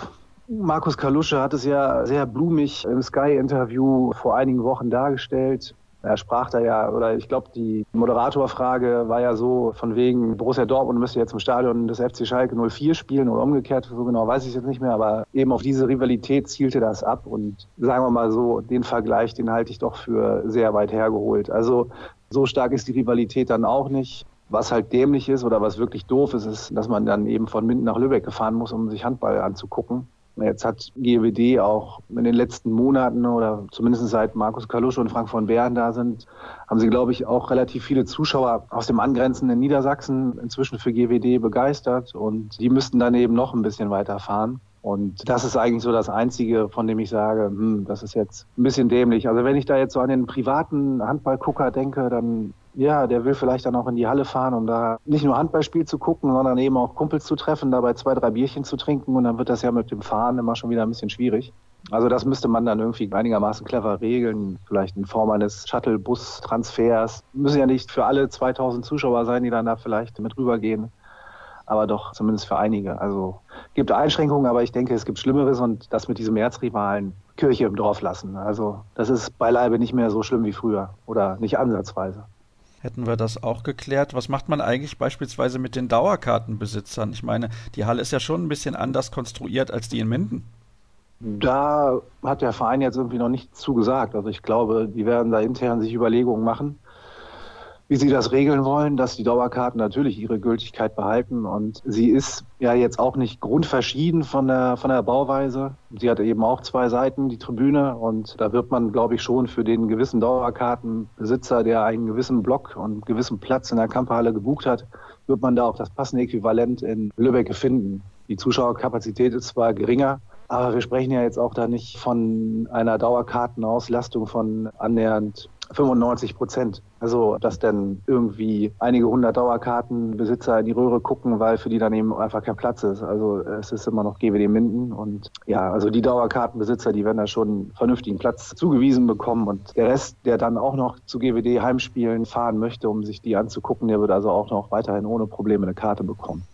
Markus Kalusche hat es ja sehr blumig im Sky-Interview vor einigen Wochen dargestellt. Er sprach da ja, oder ich glaube, die Moderatorfrage war ja so von wegen, Borussia Dortmund müsste jetzt im Stadion des FC Schalke 04 spielen oder umgekehrt, so genau weiß ich jetzt nicht mehr, aber eben auf diese Rivalität zielte das ab und sagen wir mal so, den Vergleich, den halte ich doch für sehr weit hergeholt. Also so stark ist die Rivalität dann auch nicht. Was halt dämlich ist oder was wirklich doof ist, ist, dass man dann eben von Minden nach Lübeck gefahren muss, um sich Handball anzugucken. Jetzt hat GWD auch in den letzten Monaten oder zumindest seit Markus Kalusch und Frank von Bären da sind, haben sie, glaube ich, auch relativ viele Zuschauer aus dem angrenzenden Niedersachsen inzwischen für GWD begeistert und die müssten dann eben noch ein bisschen weiterfahren. Und das ist eigentlich so das Einzige, von dem ich sage, hm, das ist jetzt ein bisschen dämlich. Also wenn ich da jetzt so an den privaten Handballgucker denke, dann ja, der will vielleicht dann auch in die Halle fahren, um da nicht nur Handballspiel zu gucken, sondern eben auch Kumpels zu treffen, dabei zwei, drei Bierchen zu trinken und dann wird das ja mit dem Fahren immer schon wieder ein bisschen schwierig. Also das müsste man dann irgendwie einigermaßen clever regeln, vielleicht in Form eines Shuttle-Bus-Transfers. Müssen ja nicht für alle 2000 Zuschauer sein, die dann da vielleicht mit rübergehen, aber doch zumindest für einige. Also gibt Einschränkungen, aber ich denke, es gibt Schlimmeres und das mit diesem Erzrivalen Kirche im Dorf lassen. Also das ist beileibe nicht mehr so schlimm wie früher oder nicht ansatzweise hätten wir das auch geklärt. Was macht man eigentlich beispielsweise mit den Dauerkartenbesitzern? Ich meine, die Halle ist ja schon ein bisschen anders konstruiert als die in Minden. Da hat der Verein jetzt irgendwie noch nichts zugesagt. Also ich glaube, die werden da intern sich Überlegungen machen wie sie das regeln wollen, dass die Dauerkarten natürlich ihre Gültigkeit behalten. Und sie ist ja jetzt auch nicht grundverschieden von der, von der Bauweise. Sie hat eben auch zwei Seiten, die Tribüne. Und da wird man, glaube ich, schon für den gewissen Dauerkartenbesitzer, der einen gewissen Block und einen gewissen Platz in der Kamperhalle gebucht hat, wird man da auch das passende Äquivalent in Lübeck finden. Die Zuschauerkapazität ist zwar geringer, aber wir sprechen ja jetzt auch da nicht von einer Dauerkartenauslastung von annähernd 95 Prozent. Also, dass dann irgendwie einige hundert Dauerkartenbesitzer in die Röhre gucken, weil für die dann eben einfach kein Platz ist. Also, es ist immer noch GWD Minden und ja, also die Dauerkartenbesitzer, die werden da schon vernünftigen Platz zugewiesen bekommen und der Rest, der dann auch noch zu GWD Heimspielen fahren möchte, um sich die anzugucken, der wird also auch noch weiterhin ohne Probleme eine Karte bekommen.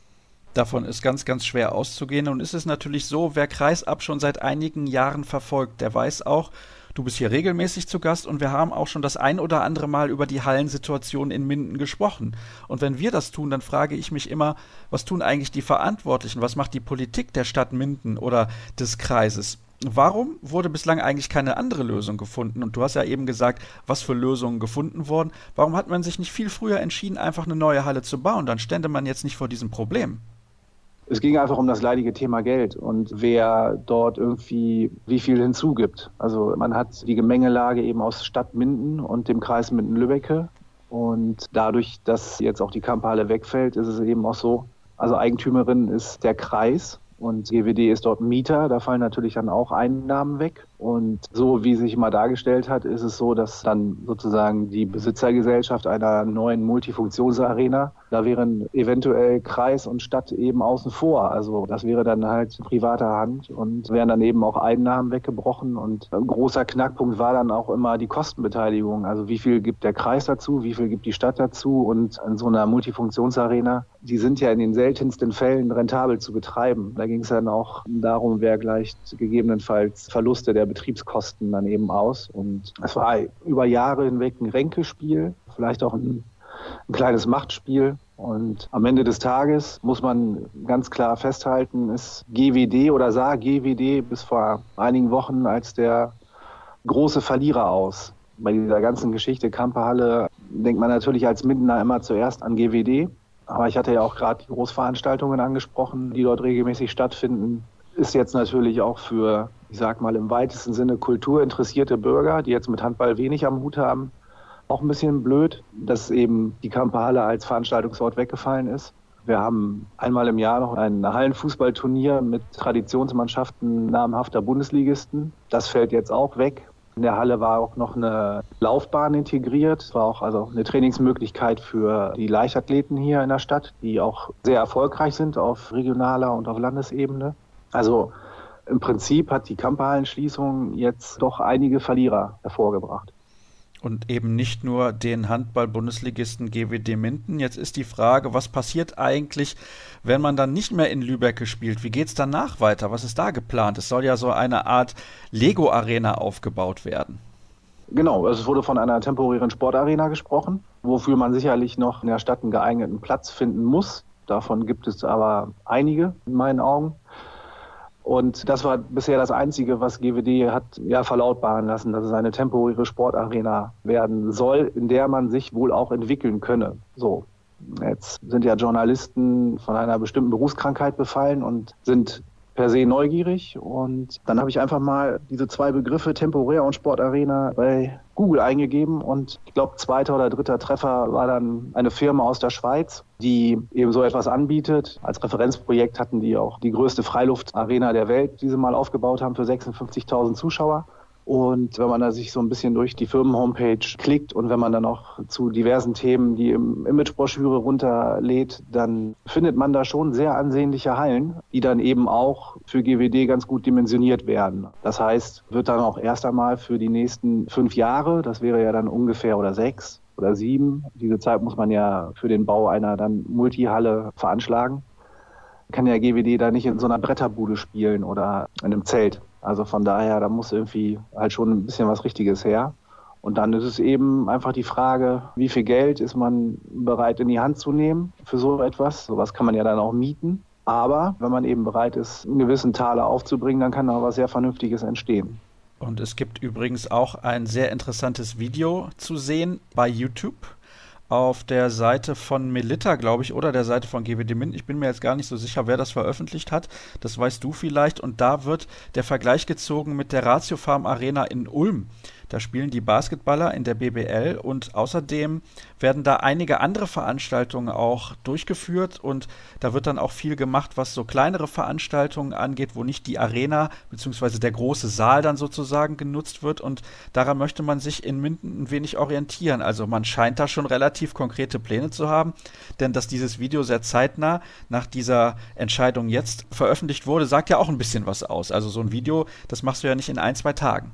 Davon ist ganz, ganz schwer auszugehen. Und ist es natürlich so, wer Kreisab schon seit einigen Jahren verfolgt, der weiß auch, Du bist hier regelmäßig zu Gast und wir haben auch schon das ein oder andere Mal über die Hallensituation in Minden gesprochen. Und wenn wir das tun, dann frage ich mich immer, was tun eigentlich die Verantwortlichen? Was macht die Politik der Stadt Minden oder des Kreises? Warum wurde bislang eigentlich keine andere Lösung gefunden? Und du hast ja eben gesagt, was für Lösungen gefunden wurden. Warum hat man sich nicht viel früher entschieden, einfach eine neue Halle zu bauen? Dann stände man jetzt nicht vor diesem Problem. Es ging einfach um das leidige Thema Geld und wer dort irgendwie wie viel hinzugibt. Also man hat die Gemengelage eben aus Stadt Minden und dem Kreis Minden-Lübbecke. Und dadurch, dass jetzt auch die Kamphalle wegfällt, ist es eben auch so, also Eigentümerin ist der Kreis und GWD ist dort Mieter. Da fallen natürlich dann auch Einnahmen weg. Und so wie sich mal dargestellt hat, ist es so, dass dann sozusagen die Besitzergesellschaft einer neuen Multifunktionsarena, da wären eventuell Kreis und Stadt eben außen vor. Also das wäre dann halt privater Hand und wären dann eben auch Einnahmen weggebrochen. Und ein großer Knackpunkt war dann auch immer die Kostenbeteiligung. Also wie viel gibt der Kreis dazu, wie viel gibt die Stadt dazu und in so einer Multifunktionsarena, die sind ja in den seltensten Fällen rentabel zu betreiben. Da ging es dann auch darum, wer gleicht gegebenenfalls Verluste der Betriebskosten dann eben aus. Und es war über Jahre hinweg ein Ränkespiel, vielleicht auch ein, ein kleines Machtspiel. Und am Ende des Tages muss man ganz klar festhalten, ist GWD oder sah GWD bis vor einigen Wochen als der große Verlierer aus. Bei dieser ganzen Geschichte Kamperhalle denkt man natürlich als Mindener immer zuerst an GWD. Aber ich hatte ja auch gerade die Großveranstaltungen angesprochen, die dort regelmäßig stattfinden ist jetzt natürlich auch für, ich sag mal, im weitesten Sinne kulturinteressierte Bürger, die jetzt mit Handball wenig am Hut haben, auch ein bisschen blöd, dass eben die Kamperhalle als Veranstaltungsort weggefallen ist. Wir haben einmal im Jahr noch ein Hallenfußballturnier mit Traditionsmannschaften namhafter Bundesligisten. Das fällt jetzt auch weg. In der Halle war auch noch eine Laufbahn integriert. Es war auch also eine Trainingsmöglichkeit für die Leichtathleten hier in der Stadt, die auch sehr erfolgreich sind auf regionaler und auf Landesebene. Also im Prinzip hat die Kampfhallenschließung jetzt doch einige Verlierer hervorgebracht. Und eben nicht nur den Handball-Bundesligisten GWD Minden. Jetzt ist die Frage, was passiert eigentlich, wenn man dann nicht mehr in Lübeck spielt? Wie geht es danach weiter? Was ist da geplant? Es soll ja so eine Art Lego-Arena aufgebaut werden. Genau, es wurde von einer temporären Sportarena gesprochen, wofür man sicherlich noch in der Stadt einen geeigneten Platz finden muss. Davon gibt es aber einige in meinen Augen. Und das war bisher das Einzige, was GWD hat ja verlautbaren lassen, dass es eine temporäre Sportarena werden soll, in der man sich wohl auch entwickeln könne. So. Jetzt sind ja Journalisten von einer bestimmten Berufskrankheit befallen und sind per se neugierig und dann habe ich einfach mal diese zwei Begriffe temporär und Sportarena bei Google eingegeben und ich glaube zweiter oder dritter Treffer war dann eine Firma aus der Schweiz, die eben so etwas anbietet. Als Referenzprojekt hatten die auch die größte Freiluftarena der Welt, die sie mal aufgebaut haben für 56.000 Zuschauer. Und wenn man da sich so ein bisschen durch die Firmen-Homepage klickt und wenn man dann auch zu diversen Themen die im Imagebroschüre runterlädt, dann findet man da schon sehr ansehnliche Hallen, die dann eben auch für GWD ganz gut dimensioniert werden. Das heißt, wird dann auch erst einmal für die nächsten fünf Jahre, das wäre ja dann ungefähr oder sechs oder sieben, diese Zeit muss man ja für den Bau einer dann Multihalle veranschlagen, kann ja GWD da nicht in so einer Bretterbude spielen oder in einem Zelt. Also von daher, da muss irgendwie halt schon ein bisschen was Richtiges her. Und dann ist es eben einfach die Frage, wie viel Geld ist man bereit in die Hand zu nehmen für so etwas. Sowas kann man ja dann auch mieten. Aber wenn man eben bereit ist, einen gewissen Taler aufzubringen, dann kann da was sehr Vernünftiges entstehen. Und es gibt übrigens auch ein sehr interessantes Video zu sehen bei YouTube auf der Seite von Melitta, glaube ich, oder der Seite von GWD Mint. Ich bin mir jetzt gar nicht so sicher, wer das veröffentlicht hat. Das weißt du vielleicht. Und da wird der Vergleich gezogen mit der Ratio Farm Arena in Ulm. Da spielen die Basketballer in der BBL und außerdem werden da einige andere Veranstaltungen auch durchgeführt und da wird dann auch viel gemacht, was so kleinere Veranstaltungen angeht, wo nicht die Arena bzw. der große Saal dann sozusagen genutzt wird und daran möchte man sich in Minden ein wenig orientieren. Also man scheint da schon relativ konkrete Pläne zu haben, denn dass dieses Video sehr zeitnah nach dieser Entscheidung jetzt veröffentlicht wurde, sagt ja auch ein bisschen was aus. Also so ein Video, das machst du ja nicht in ein, zwei Tagen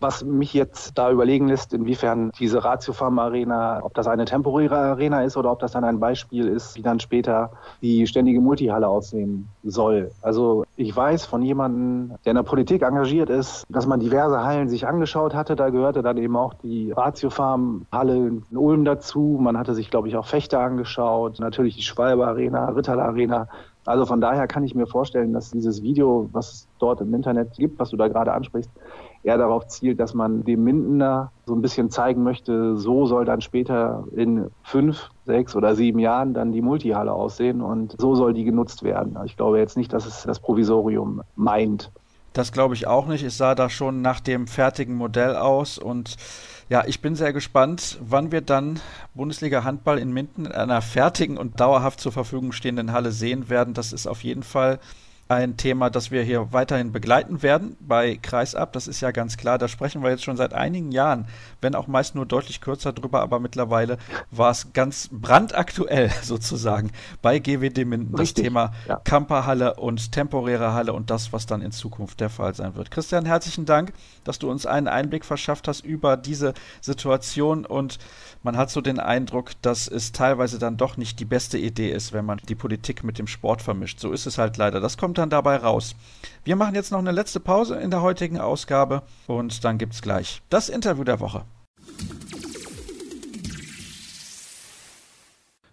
was mich jetzt da überlegen lässt, inwiefern diese Ratiofarm-Arena, ob das eine temporäre Arena ist oder ob das dann ein Beispiel ist, wie dann später die ständige Multihalle aussehen soll. Also ich weiß von jemandem, der in der Politik engagiert ist, dass man diverse Hallen sich angeschaut hatte. Da gehörte dann eben auch die Ratiofarm-Halle in Ulm dazu. Man hatte sich, glaube ich, auch Fechter angeschaut, natürlich die Schwalbe Arena, Ritterler Arena. Also von daher kann ich mir vorstellen, dass dieses Video, was es dort im Internet gibt, was du da gerade ansprichst, eher darauf zielt, dass man dem Mindener so ein bisschen zeigen möchte, so soll dann später in fünf, sechs oder sieben Jahren dann die Multihalle aussehen und so soll die genutzt werden. Ich glaube jetzt nicht, dass es das Provisorium meint. Das glaube ich auch nicht. Es sah da schon nach dem fertigen Modell aus und ja, ich bin sehr gespannt, wann wir dann Bundesliga Handball in Minden in einer fertigen und dauerhaft zur Verfügung stehenden Halle sehen werden. Das ist auf jeden Fall ein Thema, das wir hier weiterhin begleiten werden bei Kreisab. Das ist ja ganz klar. Da sprechen wir jetzt schon seit einigen Jahren, wenn auch meist nur deutlich kürzer drüber, aber mittlerweile war es ganz brandaktuell sozusagen bei GWD Minden das Thema ja. Camperhalle und temporäre Halle und das, was dann in Zukunft der Fall sein wird. Christian, herzlichen Dank, dass du uns einen Einblick verschafft hast über diese Situation und man hat so den Eindruck, dass es teilweise dann doch nicht die beste Idee ist, wenn man die Politik mit dem Sport vermischt. So ist es halt leider. Das kommt dann dabei raus. Wir machen jetzt noch eine letzte Pause in der heutigen Ausgabe und dann gibt es gleich das Interview der Woche.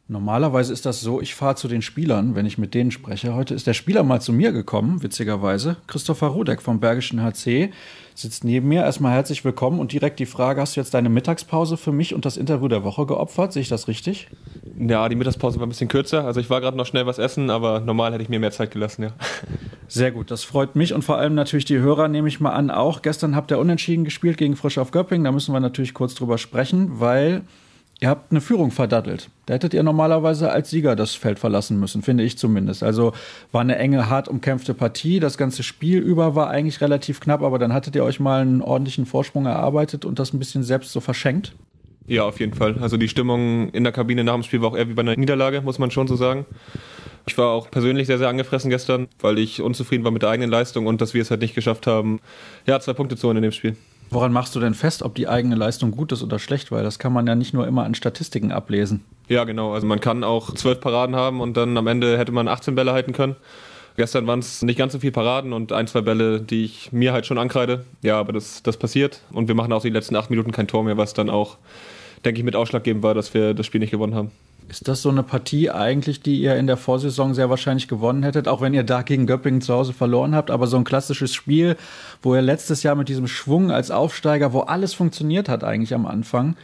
Normalerweise ist das so, ich fahre zu den Spielern, wenn ich mit denen spreche. Heute ist der Spieler mal zu mir gekommen, witzigerweise. Christopher Rudek vom Bergischen HC sitzt neben mir. Erstmal herzlich willkommen und direkt die Frage, hast du jetzt deine Mittagspause für mich und das Interview der Woche geopfert? Sehe ich das richtig? Ja, die Mittagspause war ein bisschen kürzer. Also ich war gerade noch schnell was essen, aber normal hätte ich mir mehr Zeit gelassen, ja. Sehr gut, das freut mich und vor allem natürlich die Hörer, nehme ich mal an, auch. Gestern habt ihr unentschieden gespielt gegen Frisch auf Göpping. Da müssen wir natürlich kurz drüber sprechen, weil Ihr habt eine Führung verdattelt. Da hättet ihr normalerweise als Sieger das Feld verlassen müssen, finde ich zumindest. Also war eine enge, hart umkämpfte Partie. Das ganze Spiel über war eigentlich relativ knapp, aber dann hattet ihr euch mal einen ordentlichen Vorsprung erarbeitet und das ein bisschen selbst so verschenkt. Ja, auf jeden Fall. Also die Stimmung in der Kabine nach dem Spiel war auch eher wie bei einer Niederlage, muss man schon so sagen. Ich war auch persönlich sehr, sehr angefressen gestern, weil ich unzufrieden war mit der eigenen Leistung und dass wir es halt nicht geschafft haben, ja, zwei Punkte zu holen in dem Spiel. Woran machst du denn fest, ob die eigene Leistung gut ist oder schlecht? Weil das kann man ja nicht nur immer an Statistiken ablesen. Ja, genau. Also man kann auch zwölf Paraden haben und dann am Ende hätte man 18 Bälle halten können. Gestern waren es nicht ganz so viele Paraden und ein, zwei Bälle, die ich mir halt schon ankreide. Ja, aber das, das passiert. Und wir machen auch die letzten acht Minuten kein Tor mehr, was dann auch, denke ich, mit ausschlaggebend war, dass wir das Spiel nicht gewonnen haben. Ist das so eine Partie eigentlich, die ihr in der Vorsaison sehr wahrscheinlich gewonnen hättet, auch wenn ihr da gegen Göppingen zu Hause verloren habt? Aber so ein klassisches Spiel, wo ihr letztes Jahr mit diesem Schwung als Aufsteiger, wo alles funktioniert hat eigentlich am Anfang,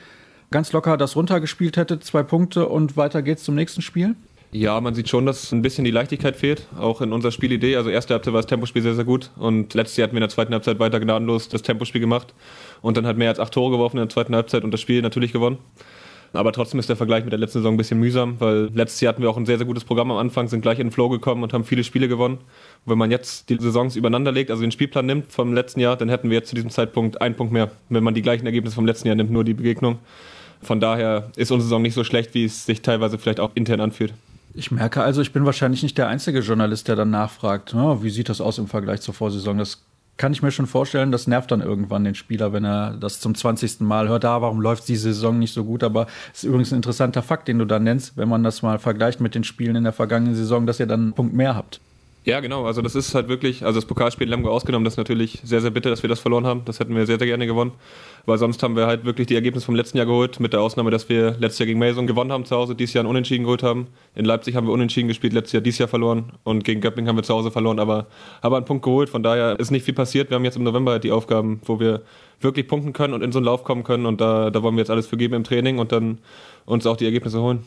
ganz locker das runtergespielt hättet, zwei Punkte und weiter geht's zum nächsten Spiel? Ja, man sieht schon, dass ein bisschen die Leichtigkeit fehlt, auch in unserer Spielidee. Also erste Halbzeit war das Tempospiel sehr, sehr gut und letztes Jahr hatten wir in der zweiten Halbzeit weiter gnadenlos das Tempospiel gemacht und dann hat mehr als acht Tore geworfen in der zweiten Halbzeit und das Spiel natürlich gewonnen. Aber trotzdem ist der Vergleich mit der letzten Saison ein bisschen mühsam, weil letztes Jahr hatten wir auch ein sehr, sehr gutes Programm am Anfang, sind gleich in den Flow gekommen und haben viele Spiele gewonnen. Und wenn man jetzt die Saisons übereinander legt, also den Spielplan nimmt vom letzten Jahr, dann hätten wir jetzt zu diesem Zeitpunkt einen Punkt mehr, wenn man die gleichen Ergebnisse vom letzten Jahr nimmt, nur die Begegnung. Von daher ist unsere Saison nicht so schlecht, wie es sich teilweise vielleicht auch intern anfühlt. Ich merke also, ich bin wahrscheinlich nicht der einzige Journalist, der dann nachfragt, oh, wie sieht das aus im Vergleich zur Vorsaison? Das kann ich mir schon vorstellen, das nervt dann irgendwann den Spieler, wenn er das zum 20. Mal hört, da, ah, warum läuft die Saison nicht so gut? Aber es ist übrigens ein interessanter Fakt, den du da nennst, wenn man das mal vergleicht mit den Spielen in der vergangenen Saison, dass ihr dann einen Punkt mehr habt. Ja, genau. Also das ist halt wirklich, also das Pokalspiel Lemgo ausgenommen, das ist natürlich sehr, sehr bitter, dass wir das verloren haben. Das hätten wir sehr, sehr gerne gewonnen. Weil sonst haben wir halt wirklich die Ergebnisse vom letzten Jahr geholt, mit der Ausnahme, dass wir letztes Jahr gegen Mason gewonnen haben zu Hause, dieses Jahr ein Unentschieden geholt haben. In Leipzig haben wir Unentschieden gespielt, letztes Jahr, dieses Jahr verloren. Und gegen Göppingen haben wir zu Hause verloren, aber haben einen Punkt geholt. Von daher ist nicht viel passiert. Wir haben jetzt im November halt die Aufgaben, wo wir wirklich punkten können und in so einen Lauf kommen können. Und da, da wollen wir jetzt alles für geben im Training und dann uns auch die Ergebnisse holen.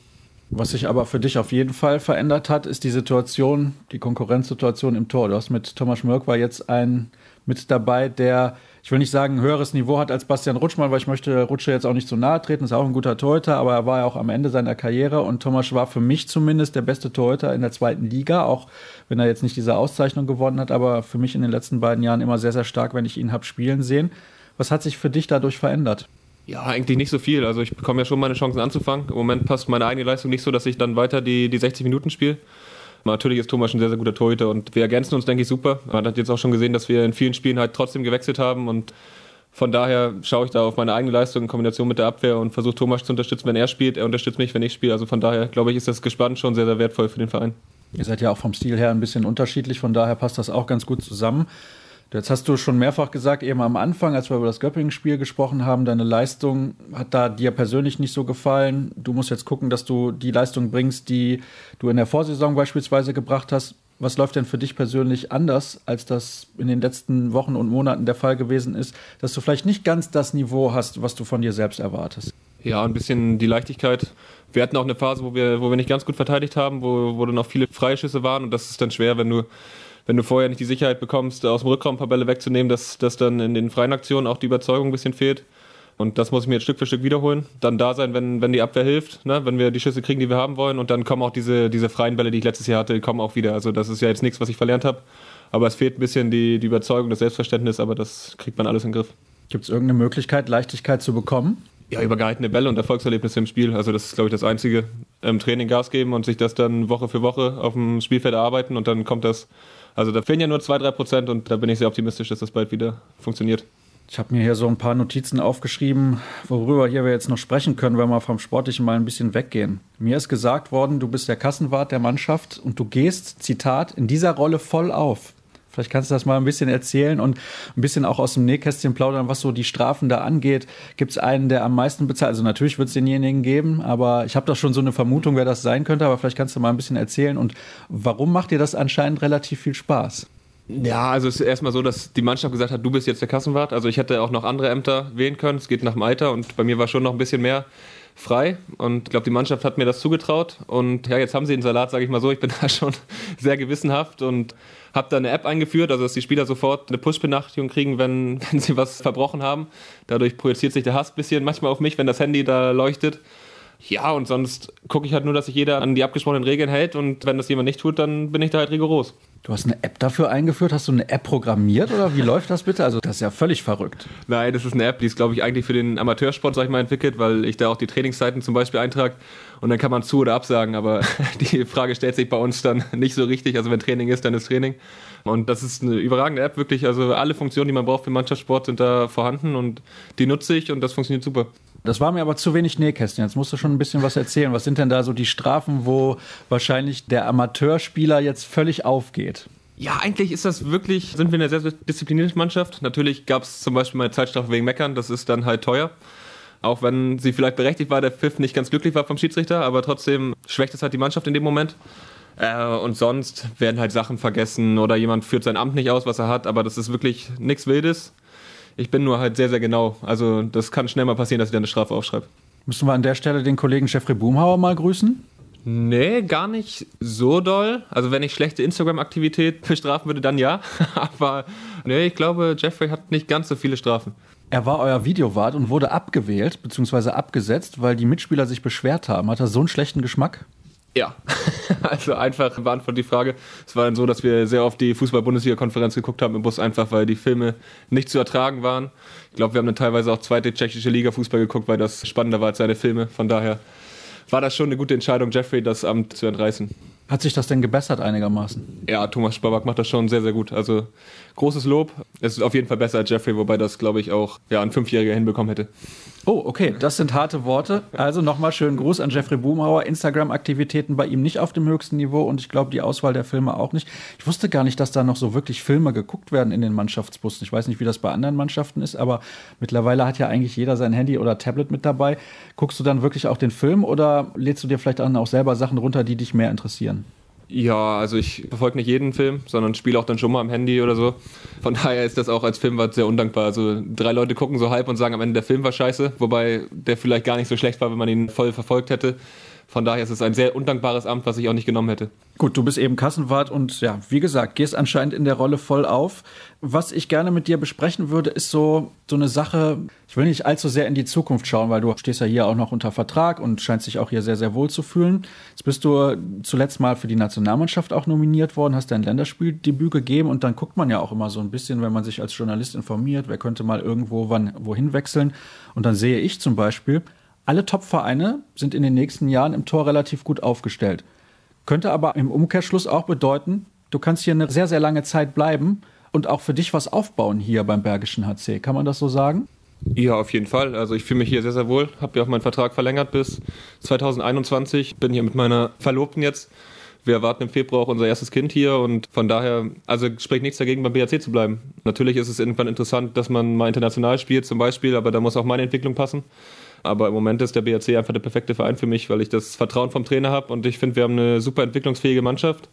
Was sich aber für dich auf jeden Fall verändert hat, ist die Situation, die Konkurrenzsituation im Tor. Du hast mit Thomas Mörk war jetzt ein mit dabei, der, ich will nicht sagen, ein höheres Niveau hat als Bastian Rutschmann, weil ich möchte Rutsche jetzt auch nicht so nahe treten, ist auch ein guter Torhüter, aber er war ja auch am Ende seiner Karriere und Thomas war für mich zumindest der beste Torhüter in der zweiten Liga, auch wenn er jetzt nicht diese Auszeichnung gewonnen hat, aber für mich in den letzten beiden Jahren immer sehr, sehr stark, wenn ich ihn habe spielen sehen. Was hat sich für dich dadurch verändert? Ja, eigentlich nicht so viel. Also ich bekomme ja schon meine Chancen anzufangen. Im Moment passt meine eigene Leistung nicht so, dass ich dann weiter die, die 60 Minuten spiele. Natürlich ist Thomas ein sehr, sehr guter Torhüter und wir ergänzen uns, denke ich, super. Man hat jetzt auch schon gesehen, dass wir in vielen Spielen halt trotzdem gewechselt haben und von daher schaue ich da auf meine eigene Leistung in Kombination mit der Abwehr und versuche Thomas zu unterstützen, wenn er spielt. Er unterstützt mich, wenn ich spiele. Also von daher, glaube ich, ist das Gespann schon sehr, sehr wertvoll für den Verein. Ihr seid ja auch vom Stil her ein bisschen unterschiedlich, von daher passt das auch ganz gut zusammen. Jetzt hast du schon mehrfach gesagt, eben am Anfang, als wir über das Göppingen-Spiel gesprochen haben, deine Leistung hat da dir persönlich nicht so gefallen. Du musst jetzt gucken, dass du die Leistung bringst, die du in der Vorsaison beispielsweise gebracht hast. Was läuft denn für dich persönlich anders, als das in den letzten Wochen und Monaten der Fall gewesen ist, dass du vielleicht nicht ganz das Niveau hast, was du von dir selbst erwartest? Ja, ein bisschen die Leichtigkeit. Wir hatten auch eine Phase, wo wir, wo wir nicht ganz gut verteidigt haben, wo, wo dann auch viele Freischüsse waren und das ist dann schwer, wenn du wenn du vorher nicht die Sicherheit bekommst, aus dem Rückraum ein paar Bälle wegzunehmen, dass, dass dann in den freien Aktionen auch die Überzeugung ein bisschen fehlt. Und das muss ich mir jetzt Stück für Stück wiederholen. Dann da sein, wenn, wenn die Abwehr hilft, ne? wenn wir die Schüsse kriegen, die wir haben wollen. Und dann kommen auch diese, diese freien Bälle, die ich letztes Jahr hatte, kommen auch wieder. Also das ist ja jetzt nichts, was ich verlernt habe. Aber es fehlt ein bisschen die, die Überzeugung, das Selbstverständnis, aber das kriegt man alles in den Griff. Gibt es irgendeine Möglichkeit, Leichtigkeit zu bekommen? Ja, über gehaltene Bälle und Erfolgserlebnisse im Spiel. Also das ist, glaube ich, das Einzige. Im Training Gas geben und sich das dann Woche für Woche auf dem Spielfeld erarbeiten und dann kommt das also da fehlen ja nur zwei, drei Prozent und da bin ich sehr optimistisch, dass das bald wieder funktioniert. Ich habe mir hier so ein paar Notizen aufgeschrieben, worüber hier wir jetzt noch sprechen können, wenn wir vom Sportlichen mal ein bisschen weggehen. Mir ist gesagt worden, du bist der Kassenwart der Mannschaft und du gehst, Zitat, in dieser Rolle voll auf. Vielleicht kannst du das mal ein bisschen erzählen und ein bisschen auch aus dem Nähkästchen plaudern, was so die Strafen da angeht. Gibt es einen, der am meisten bezahlt? Also natürlich wird es denjenigen geben, aber ich habe doch schon so eine Vermutung, wer das sein könnte, aber vielleicht kannst du mal ein bisschen erzählen. Und warum macht dir das anscheinend relativ viel Spaß? Ja, also es ist erstmal so, dass die Mannschaft gesagt hat, du bist jetzt der Kassenwart. Also ich hätte auch noch andere Ämter wählen können. Es geht nach dem Alter und bei mir war schon noch ein bisschen mehr frei und ich glaube, die Mannschaft hat mir das zugetraut und ja, jetzt haben sie den Salat, sage ich mal so, ich bin da schon sehr gewissenhaft und habe da eine App eingeführt, also dass die Spieler sofort eine Push-Benachrichtigung kriegen, wenn, wenn sie was verbrochen haben. Dadurch projiziert sich der Hass ein bisschen manchmal auf mich, wenn das Handy da leuchtet. Ja, und sonst gucke ich halt nur, dass sich jeder an die abgesprochenen Regeln hält und wenn das jemand nicht tut, dann bin ich da halt rigoros. Du hast eine App dafür eingeführt? Hast du eine App programmiert oder wie läuft das bitte? Also das ist ja völlig verrückt. Nein, das ist eine App, die ist glaube ich eigentlich für den Amateursport, sag ich mal, entwickelt, weil ich da auch die Trainingszeiten zum Beispiel eintrage und dann kann man zu oder absagen, aber die Frage stellt sich bei uns dann nicht so richtig. Also wenn Training ist, dann ist Training. Und das ist eine überragende App, wirklich. Also alle Funktionen, die man braucht für Mannschaftssport, sind da vorhanden und die nutze ich und das funktioniert super. Das war mir aber zu wenig Nähkästchen. Jetzt musst du schon ein bisschen was erzählen. Was sind denn da so die Strafen, wo wahrscheinlich der Amateurspieler jetzt völlig aufgeht? Ja, eigentlich ist das wirklich, sind wir eine sehr, sehr disziplinierte Mannschaft. Natürlich gab es zum Beispiel mal eine Zeitstrafe wegen Meckern, das ist dann halt teuer. Auch wenn sie vielleicht berechtigt war, der Pfiff nicht ganz glücklich war vom Schiedsrichter, aber trotzdem schwächt es halt die Mannschaft in dem Moment. Äh, und sonst werden halt Sachen vergessen oder jemand führt sein Amt nicht aus, was er hat, aber das ist wirklich nichts Wildes. Ich bin nur halt sehr, sehr genau. Also das kann schnell mal passieren, dass ich da eine Strafe aufschreibe. Müssen wir an der Stelle den Kollegen Jeffrey Boomhauer mal grüßen? Nee, gar nicht so doll. Also wenn ich schlechte Instagram-Aktivität bestrafen würde, dann ja. Aber nee, ich glaube, Jeffrey hat nicht ganz so viele Strafen. Er war euer Videowart und wurde abgewählt bzw. abgesetzt, weil die Mitspieler sich beschwert haben. Hat er so einen schlechten Geschmack? Ja, also einfach beantwortet die Frage. Es war dann so, dass wir sehr oft die Fußball-Bundesliga-Konferenz geguckt haben im Bus, einfach weil die Filme nicht zu ertragen waren. Ich glaube, wir haben dann teilweise auch zweite tschechische Liga Fußball geguckt, weil das spannender war als seine Filme. Von daher war das schon eine gute Entscheidung, Jeffrey das Amt zu entreißen. Hat sich das denn gebessert einigermaßen? Ja, Thomas Spabak macht das schon sehr, sehr gut. Also großes Lob. Es ist auf jeden Fall besser als Jeffrey, wobei das, glaube ich, auch ja, ein Fünfjähriger hinbekommen hätte. Oh, okay, das sind harte Worte. Also nochmal schönen Gruß an Jeffrey Boomhauer. Instagram-Aktivitäten bei ihm nicht auf dem höchsten Niveau und ich glaube, die Auswahl der Filme auch nicht. Ich wusste gar nicht, dass da noch so wirklich Filme geguckt werden in den Mannschaftsbussen. Ich weiß nicht, wie das bei anderen Mannschaften ist, aber mittlerweile hat ja eigentlich jeder sein Handy oder Tablet mit dabei. Guckst du dann wirklich auch den Film oder lädst du dir vielleicht dann auch selber Sachen runter, die dich mehr interessieren? Ja, also ich verfolge nicht jeden Film, sondern spiele auch dann schon mal am Handy oder so. Von daher ist das auch als Filmwart sehr undankbar. Also drei Leute gucken so halb und sagen am Ende, der Film war scheiße, wobei der vielleicht gar nicht so schlecht war, wenn man ihn voll verfolgt hätte. Von daher ist es ein sehr undankbares Amt, was ich auch nicht genommen hätte. Gut, du bist eben Kassenwart und ja, wie gesagt, gehst anscheinend in der Rolle voll auf. Was ich gerne mit dir besprechen würde, ist so, so eine Sache, ich will nicht allzu sehr in die Zukunft schauen, weil du stehst ja hier auch noch unter Vertrag und scheinst dich auch hier sehr, sehr wohl zu fühlen. Jetzt bist du zuletzt mal für die Nationalmannschaft auch nominiert worden, hast dein Länderspieldebüt gegeben und dann guckt man ja auch immer so ein bisschen, wenn man sich als Journalist informiert, wer könnte mal irgendwo wann wohin wechseln. Und dann sehe ich zum Beispiel, alle Top-Vereine sind in den nächsten Jahren im Tor relativ gut aufgestellt. Könnte aber im Umkehrschluss auch bedeuten, du kannst hier eine sehr, sehr lange Zeit bleiben und auch für dich was aufbauen hier beim Bergischen HC. Kann man das so sagen? Ja, auf jeden Fall. Also ich fühle mich hier sehr, sehr wohl. Habe ja auch meinen Vertrag verlängert bis 2021. Bin hier mit meiner Verlobten jetzt Wir erwarten im Februar auch unser erstes Kind hier und von daher, also spricht nichts dagegen, beim BAC zu bleiben. Natürlich ist es irgendwann interessant, dass man mal international spielt zum Beispiel, aber da muss auch meine Entwicklung passen. Aber im Moment ist der BAC einfach der perfekte Verein für mich, weil ich das Vertrauen vom Trainer habe und ich finde, wir haben eine super entwicklungsfähige Mannschaft.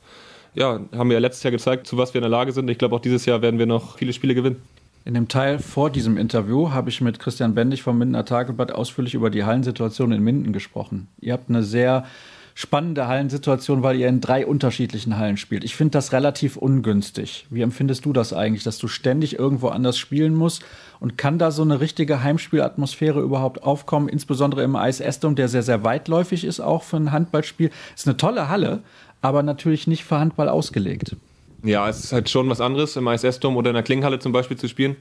Ja, haben wir ja letztes Jahr gezeigt, zu was wir in der Lage sind. Ich glaube, auch dieses Jahr werden wir noch viele Spiele gewinnen. In dem Teil vor diesem Interview habe ich mit Christian Bendig vom Mindener Tageblatt ausführlich über die Hallensituation in Minden gesprochen. Ihr habt eine sehr spannende Hallensituation, weil ihr in drei unterschiedlichen Hallen spielt. Ich finde das relativ ungünstig. Wie empfindest du das eigentlich, dass du ständig irgendwo anders spielen musst? Und kann da so eine richtige Heimspielatmosphäre überhaupt aufkommen, insbesondere im Eis Estum, der sehr, sehr weitläufig ist, auch für ein Handballspiel? Ist eine tolle Halle, aber natürlich nicht für Handball ausgelegt. Ja, es ist halt schon was anderes, im Eis Estum oder in der Klinghalle zum Beispiel zu spielen.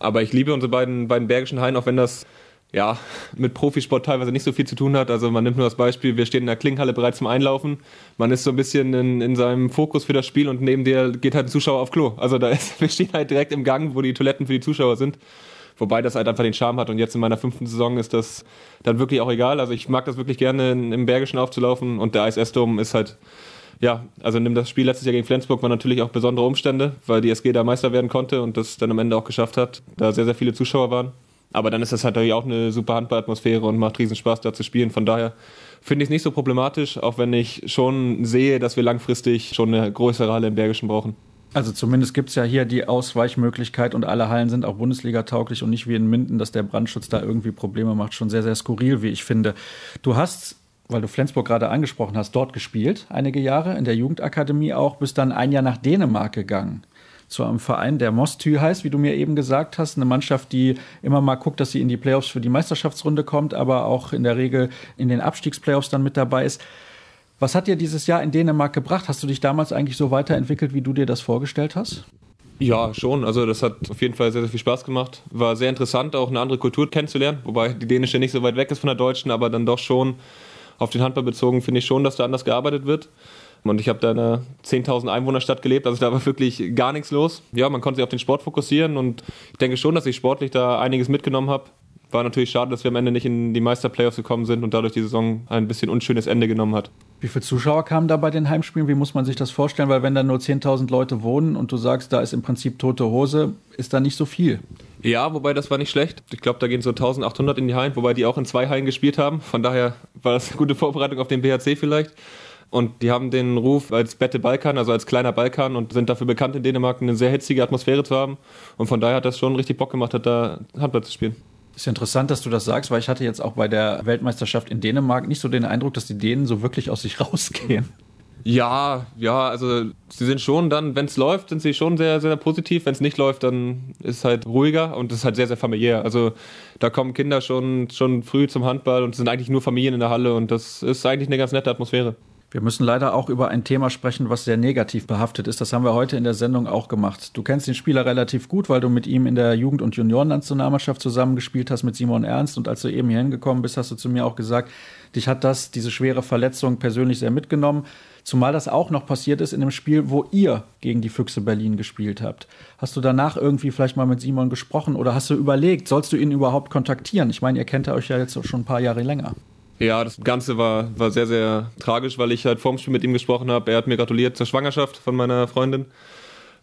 Aber ich liebe unsere beiden, beiden bergischen Hallen, auch wenn das ja, mit Profisport teilweise nicht so viel zu tun hat. Also man nimmt nur das Beispiel, wir stehen in der Klinghalle bereit zum Einlaufen. Man ist so ein bisschen in, in seinem Fokus für das Spiel und neben dir geht halt ein Zuschauer auf Klo. Also da ist, wir stehen halt direkt im Gang, wo die Toiletten für die Zuschauer sind. Wobei das halt einfach den Charme hat und jetzt in meiner fünften Saison ist das dann wirklich auch egal. Also ich mag das wirklich gerne im Bergischen aufzulaufen und der ISS-Dom ist halt, ja, also nimm das Spiel letztes Jahr gegen Flensburg war natürlich auch besondere Umstände, weil die SG da Meister werden konnte und das dann am Ende auch geschafft hat, da sehr, sehr viele Zuschauer waren. Aber dann ist das halt natürlich auch eine super Handballatmosphäre und macht riesen Spaß da zu spielen. Von daher finde ich es nicht so problematisch, auch wenn ich schon sehe, dass wir langfristig schon eine größere Halle im Bergischen brauchen. Also zumindest gibt es ja hier die Ausweichmöglichkeit und alle Hallen sind auch Bundesliga-tauglich und nicht wie in Minden, dass der Brandschutz da irgendwie Probleme macht. Schon sehr, sehr skurril, wie ich finde. Du hast, weil du Flensburg gerade angesprochen hast, dort gespielt, einige Jahre, in der Jugendakademie auch, bist dann ein Jahr nach Dänemark gegangen zu einem Verein, der Mostü heißt, wie du mir eben gesagt hast. Eine Mannschaft, die immer mal guckt, dass sie in die Playoffs für die Meisterschaftsrunde kommt, aber auch in der Regel in den Abstiegsplayoffs dann mit dabei ist. Was hat dir dieses Jahr in Dänemark gebracht? Hast du dich damals eigentlich so weiterentwickelt, wie du dir das vorgestellt hast? Ja, schon. Also das hat auf jeden Fall sehr, sehr viel Spaß gemacht. War sehr interessant, auch eine andere Kultur kennenzulernen, wobei die dänische nicht so weit weg ist von der deutschen, aber dann doch schon auf den Handball bezogen, finde ich schon, dass da anders gearbeitet wird. Und ich habe da in einer 10.000 Einwohnerstadt gelebt, also da war wirklich gar nichts los. Ja, man konnte sich auf den Sport fokussieren und ich denke schon, dass ich sportlich da einiges mitgenommen habe. War natürlich schade, dass wir am Ende nicht in die Meisterplayoffs gekommen sind und dadurch die Saison ein bisschen unschönes Ende genommen hat. Wie viele Zuschauer kamen da bei den Heimspielen? Wie muss man sich das vorstellen? Weil wenn da nur 10.000 Leute wohnen und du sagst, da ist im Prinzip tote Hose, ist da nicht so viel. Ja, wobei das war nicht schlecht. Ich glaube, da gehen so 1800 in die Hallen, wobei die auch in zwei Hallen gespielt haben. Von daher war das eine gute Vorbereitung auf den BHC vielleicht. Und die haben den Ruf als Bette Balkan, also als kleiner Balkan und sind dafür bekannt, in Dänemark eine sehr hitzige Atmosphäre zu haben. Und von daher hat das schon richtig Bock gemacht, hat da Handball zu spielen. Ist interessant, dass du das sagst, weil ich hatte jetzt auch bei der Weltmeisterschaft in Dänemark nicht so den Eindruck, dass die Dänen so wirklich aus sich rausgehen. Ja, ja, also sie sind schon dann, wenn es läuft, sind sie schon sehr, sehr positiv. Wenn es nicht läuft, dann ist es halt ruhiger und es ist halt sehr, sehr familiär. Also da kommen Kinder schon, schon früh zum Handball und es sind eigentlich nur Familien in der Halle und das ist eigentlich eine ganz nette Atmosphäre. Wir müssen leider auch über ein Thema sprechen, was sehr negativ behaftet ist. Das haben wir heute in der Sendung auch gemacht. Du kennst den Spieler relativ gut, weil du mit ihm in der Jugend- und Juniorennationalmannschaft zusammengespielt hast mit Simon Ernst. Und als du eben hier hingekommen bist, hast du zu mir auch gesagt, dich hat das, diese schwere Verletzung persönlich sehr mitgenommen. Zumal das auch noch passiert ist in einem Spiel, wo ihr gegen die Füchse Berlin gespielt habt. Hast du danach irgendwie vielleicht mal mit Simon gesprochen oder hast du überlegt, sollst du ihn überhaupt kontaktieren? Ich meine, ihr kennt euch ja jetzt schon ein paar Jahre länger. Ja, das Ganze war, war sehr, sehr tragisch, weil ich halt vorm Spiel mit ihm gesprochen habe. Er hat mir gratuliert zur Schwangerschaft von meiner Freundin.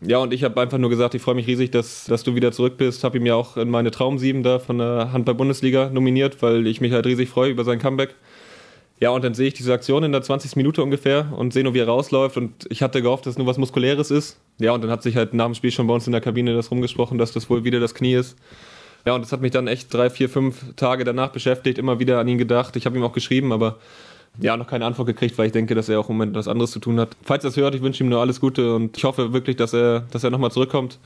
Ja, und ich habe einfach nur gesagt, ich freue mich riesig, dass, dass du wieder zurück bist. Habe ihm ja auch in meine Traumsieben da von der Handball-Bundesliga nominiert, weil ich mich halt riesig freue über sein Comeback. Ja, und dann sehe ich diese Aktion in der 20. Minute ungefähr und sehe nur, wie er rausläuft. Und ich hatte gehofft, dass es nur was Muskuläres ist. Ja, und dann hat sich halt nach dem Spiel schon bei uns in der Kabine das rumgesprochen, dass das wohl wieder das Knie ist. Ja, und das hat mich dann echt drei, vier, fünf Tage danach beschäftigt, immer wieder an ihn gedacht. Ich habe ihm auch geschrieben, aber ja, noch keine Antwort gekriegt, weil ich denke, dass er auch im Moment was anderes zu tun hat. Falls er das hört, ich wünsche ihm nur alles Gute und ich hoffe wirklich, dass er, dass er nochmal zurückkommt,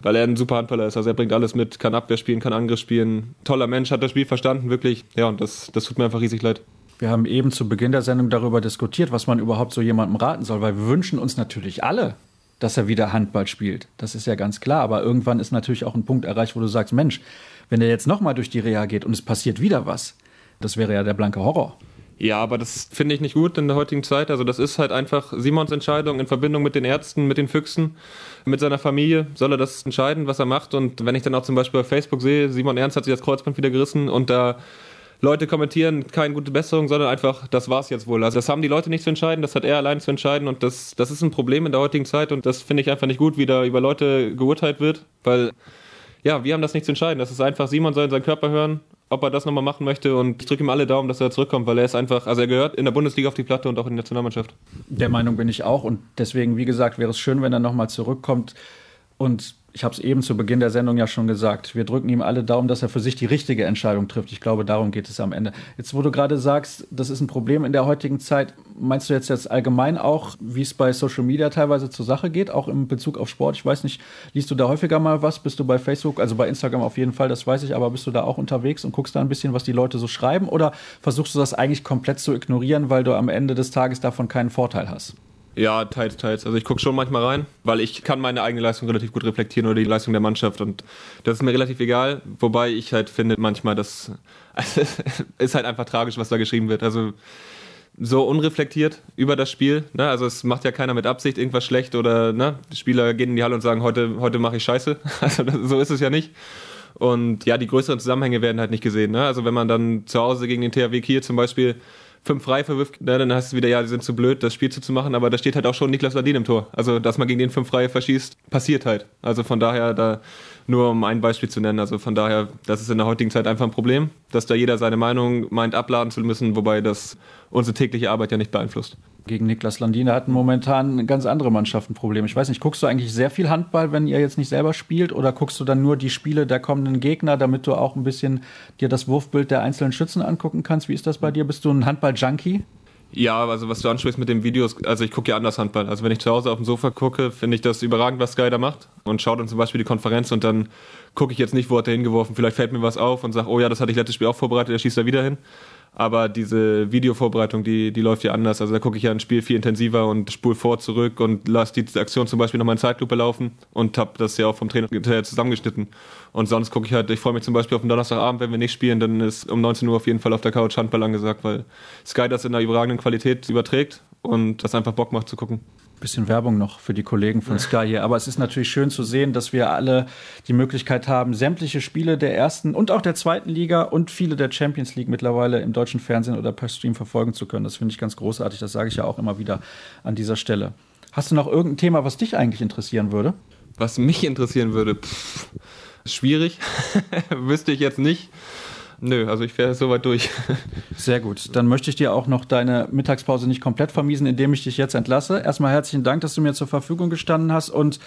weil er ein super Handballer ist. Also er bringt alles mit, kann Abwehr spielen, kann Angriff spielen. Toller Mensch, hat das Spiel verstanden, wirklich. Ja, und das, das tut mir einfach riesig leid. Wir haben eben zu Beginn der Sendung darüber diskutiert, was man überhaupt so jemandem raten soll, weil wir wünschen uns natürlich alle, dass er wieder Handball spielt. Das ist ja ganz klar. Aber irgendwann ist natürlich auch ein Punkt erreicht, wo du sagst, Mensch, wenn er jetzt nochmal durch die Reha geht und es passiert wieder was, das wäre ja der blanke Horror. Ja, aber das finde ich nicht gut in der heutigen Zeit. Also das ist halt einfach Simons Entscheidung in Verbindung mit den Ärzten, mit den Füchsen, mit seiner Familie. Soll er das entscheiden, was er macht? Und wenn ich dann auch zum Beispiel bei Facebook sehe, Simon Ernst hat sich das Kreuzband wieder gerissen und da Leute kommentieren, keine gute Besserung, sondern einfach, das war's jetzt wohl. Also das haben die Leute nicht zu entscheiden, das hat er allein zu entscheiden und das, das ist ein Problem in der heutigen Zeit und das finde ich einfach nicht gut, wie da über Leute geurteilt wird, weil ja, wir haben das nicht zu entscheiden. Das ist einfach, Simon soll in seinen Körper hören, ob er das nochmal machen möchte und ich drücke ihm alle Daumen, dass er zurückkommt, weil er ist einfach, also er gehört in der Bundesliga auf die Platte und auch in der Nationalmannschaft. Der Meinung bin ich auch und deswegen, wie gesagt, wäre es schön, wenn er nochmal zurückkommt und ich habe es eben zu Beginn der Sendung ja schon gesagt, wir drücken ihm alle Daumen, dass er für sich die richtige Entscheidung trifft. Ich glaube, darum geht es am Ende. Jetzt, wo du gerade sagst, das ist ein Problem in der heutigen Zeit, meinst du jetzt jetzt allgemein auch, wie es bei Social Media teilweise zur Sache geht, auch im Bezug auf Sport? Ich weiß nicht, liest du da häufiger mal was? Bist du bei Facebook, also bei Instagram auf jeden Fall, das weiß ich, aber bist du da auch unterwegs und guckst da ein bisschen, was die Leute so schreiben? Oder versuchst du das eigentlich komplett zu ignorieren, weil du am Ende des Tages davon keinen Vorteil hast? Ja, teils, teils. Also ich gucke schon manchmal rein, weil ich kann meine eigene Leistung relativ gut reflektieren oder die Leistung der Mannschaft und das ist mir relativ egal. Wobei ich halt finde manchmal, das ist halt einfach tragisch, was da geschrieben wird. Also so unreflektiert über das Spiel. Ne? Also es macht ja keiner mit Absicht irgendwas schlecht oder ne? die Spieler gehen in die Halle und sagen, heute, heute mache ich Scheiße. Also das, so ist es ja nicht. Und ja, die größeren Zusammenhänge werden halt nicht gesehen. Ne? Also wenn man dann zu Hause gegen den THW Kiel zum Beispiel fünf frei verwirft, ne, dann heißt es wieder, ja, die sind zu blöd, das Spiel zu machen, aber da steht halt auch schon Niklas Ladin im Tor. Also, dass man gegen den fünf Freie verschießt, passiert halt. Also von daher, da nur um ein Beispiel zu nennen, also von daher, das ist in der heutigen Zeit einfach ein Problem, dass da jeder seine Meinung meint abladen zu müssen, wobei das unsere tägliche Arbeit ja nicht beeinflusst gegen Niklas Landiner hatten momentan ganz andere Mannschaften Probleme. Ich weiß nicht, guckst du eigentlich sehr viel Handball, wenn ihr jetzt nicht selber spielt, oder guckst du dann nur die Spiele der kommenden Gegner, damit du auch ein bisschen dir das Wurfbild der einzelnen Schützen angucken kannst? Wie ist das bei dir? Bist du ein Handball-Junkie? Ja, also was du ansprichst mit den Videos, also ich gucke ja anders Handball. Also wenn ich zu Hause auf dem Sofa gucke, finde ich das überragend, was Sky da macht und schaue dann zum Beispiel die Konferenz und dann gucke ich jetzt nicht, wo hat er hingeworfen. Vielleicht fällt mir was auf und sage, oh ja, das hatte ich letztes Spiel auch vorbereitet, er schießt da wieder hin. Aber diese Videovorbereitung, die, die läuft ja anders. Also da gucke ich ja ein Spiel viel intensiver und spule vor, zurück und lasse die Aktion zum Beispiel nochmal in Zeitlupe laufen und habe das ja auch vom Trainer zusammengeschnitten. Und sonst gucke ich halt, ich freue mich zum Beispiel auf den Donnerstagabend, wenn wir nicht spielen, dann ist um 19 Uhr auf jeden Fall auf der Couch Handball angesagt, weil Sky das in einer überragenden Qualität überträgt und das einfach Bock macht zu gucken bisschen Werbung noch für die Kollegen von Sky hier. Aber es ist natürlich schön zu sehen, dass wir alle die Möglichkeit haben, sämtliche Spiele der ersten und auch der zweiten Liga und viele der Champions League mittlerweile im deutschen Fernsehen oder per Stream verfolgen zu können. Das finde ich ganz großartig. Das sage ich ja auch immer wieder an dieser Stelle. Hast du noch irgendein Thema, was dich eigentlich interessieren würde? Was mich interessieren würde? Pff, schwierig. Wüsste ich jetzt nicht. Nö, also ich wäre soweit durch. Sehr gut. Dann möchte ich dir auch noch deine Mittagspause nicht komplett vermiesen, indem ich dich jetzt entlasse. Erstmal herzlichen Dank, dass du mir zur Verfügung gestanden hast und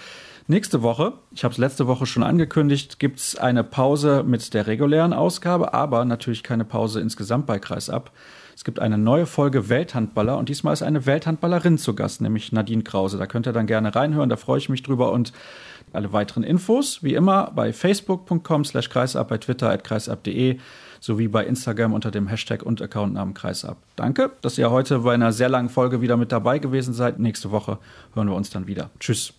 Nächste Woche, ich habe es letzte Woche schon angekündigt, gibt es eine Pause mit der regulären Ausgabe, aber natürlich keine Pause insgesamt bei Kreisab. Es gibt eine neue Folge Welthandballer und diesmal ist eine Welthandballerin zu Gast, nämlich Nadine Krause. Da könnt ihr dann gerne reinhören, da freue ich mich drüber und alle weiteren Infos wie immer bei facebook.com slash kreisab, bei twitter at kreisab.de sowie bei Instagram unter dem Hashtag und Accountnamen Kreisab. Danke, dass ihr heute bei einer sehr langen Folge wieder mit dabei gewesen seid. Nächste Woche hören wir uns dann wieder. Tschüss.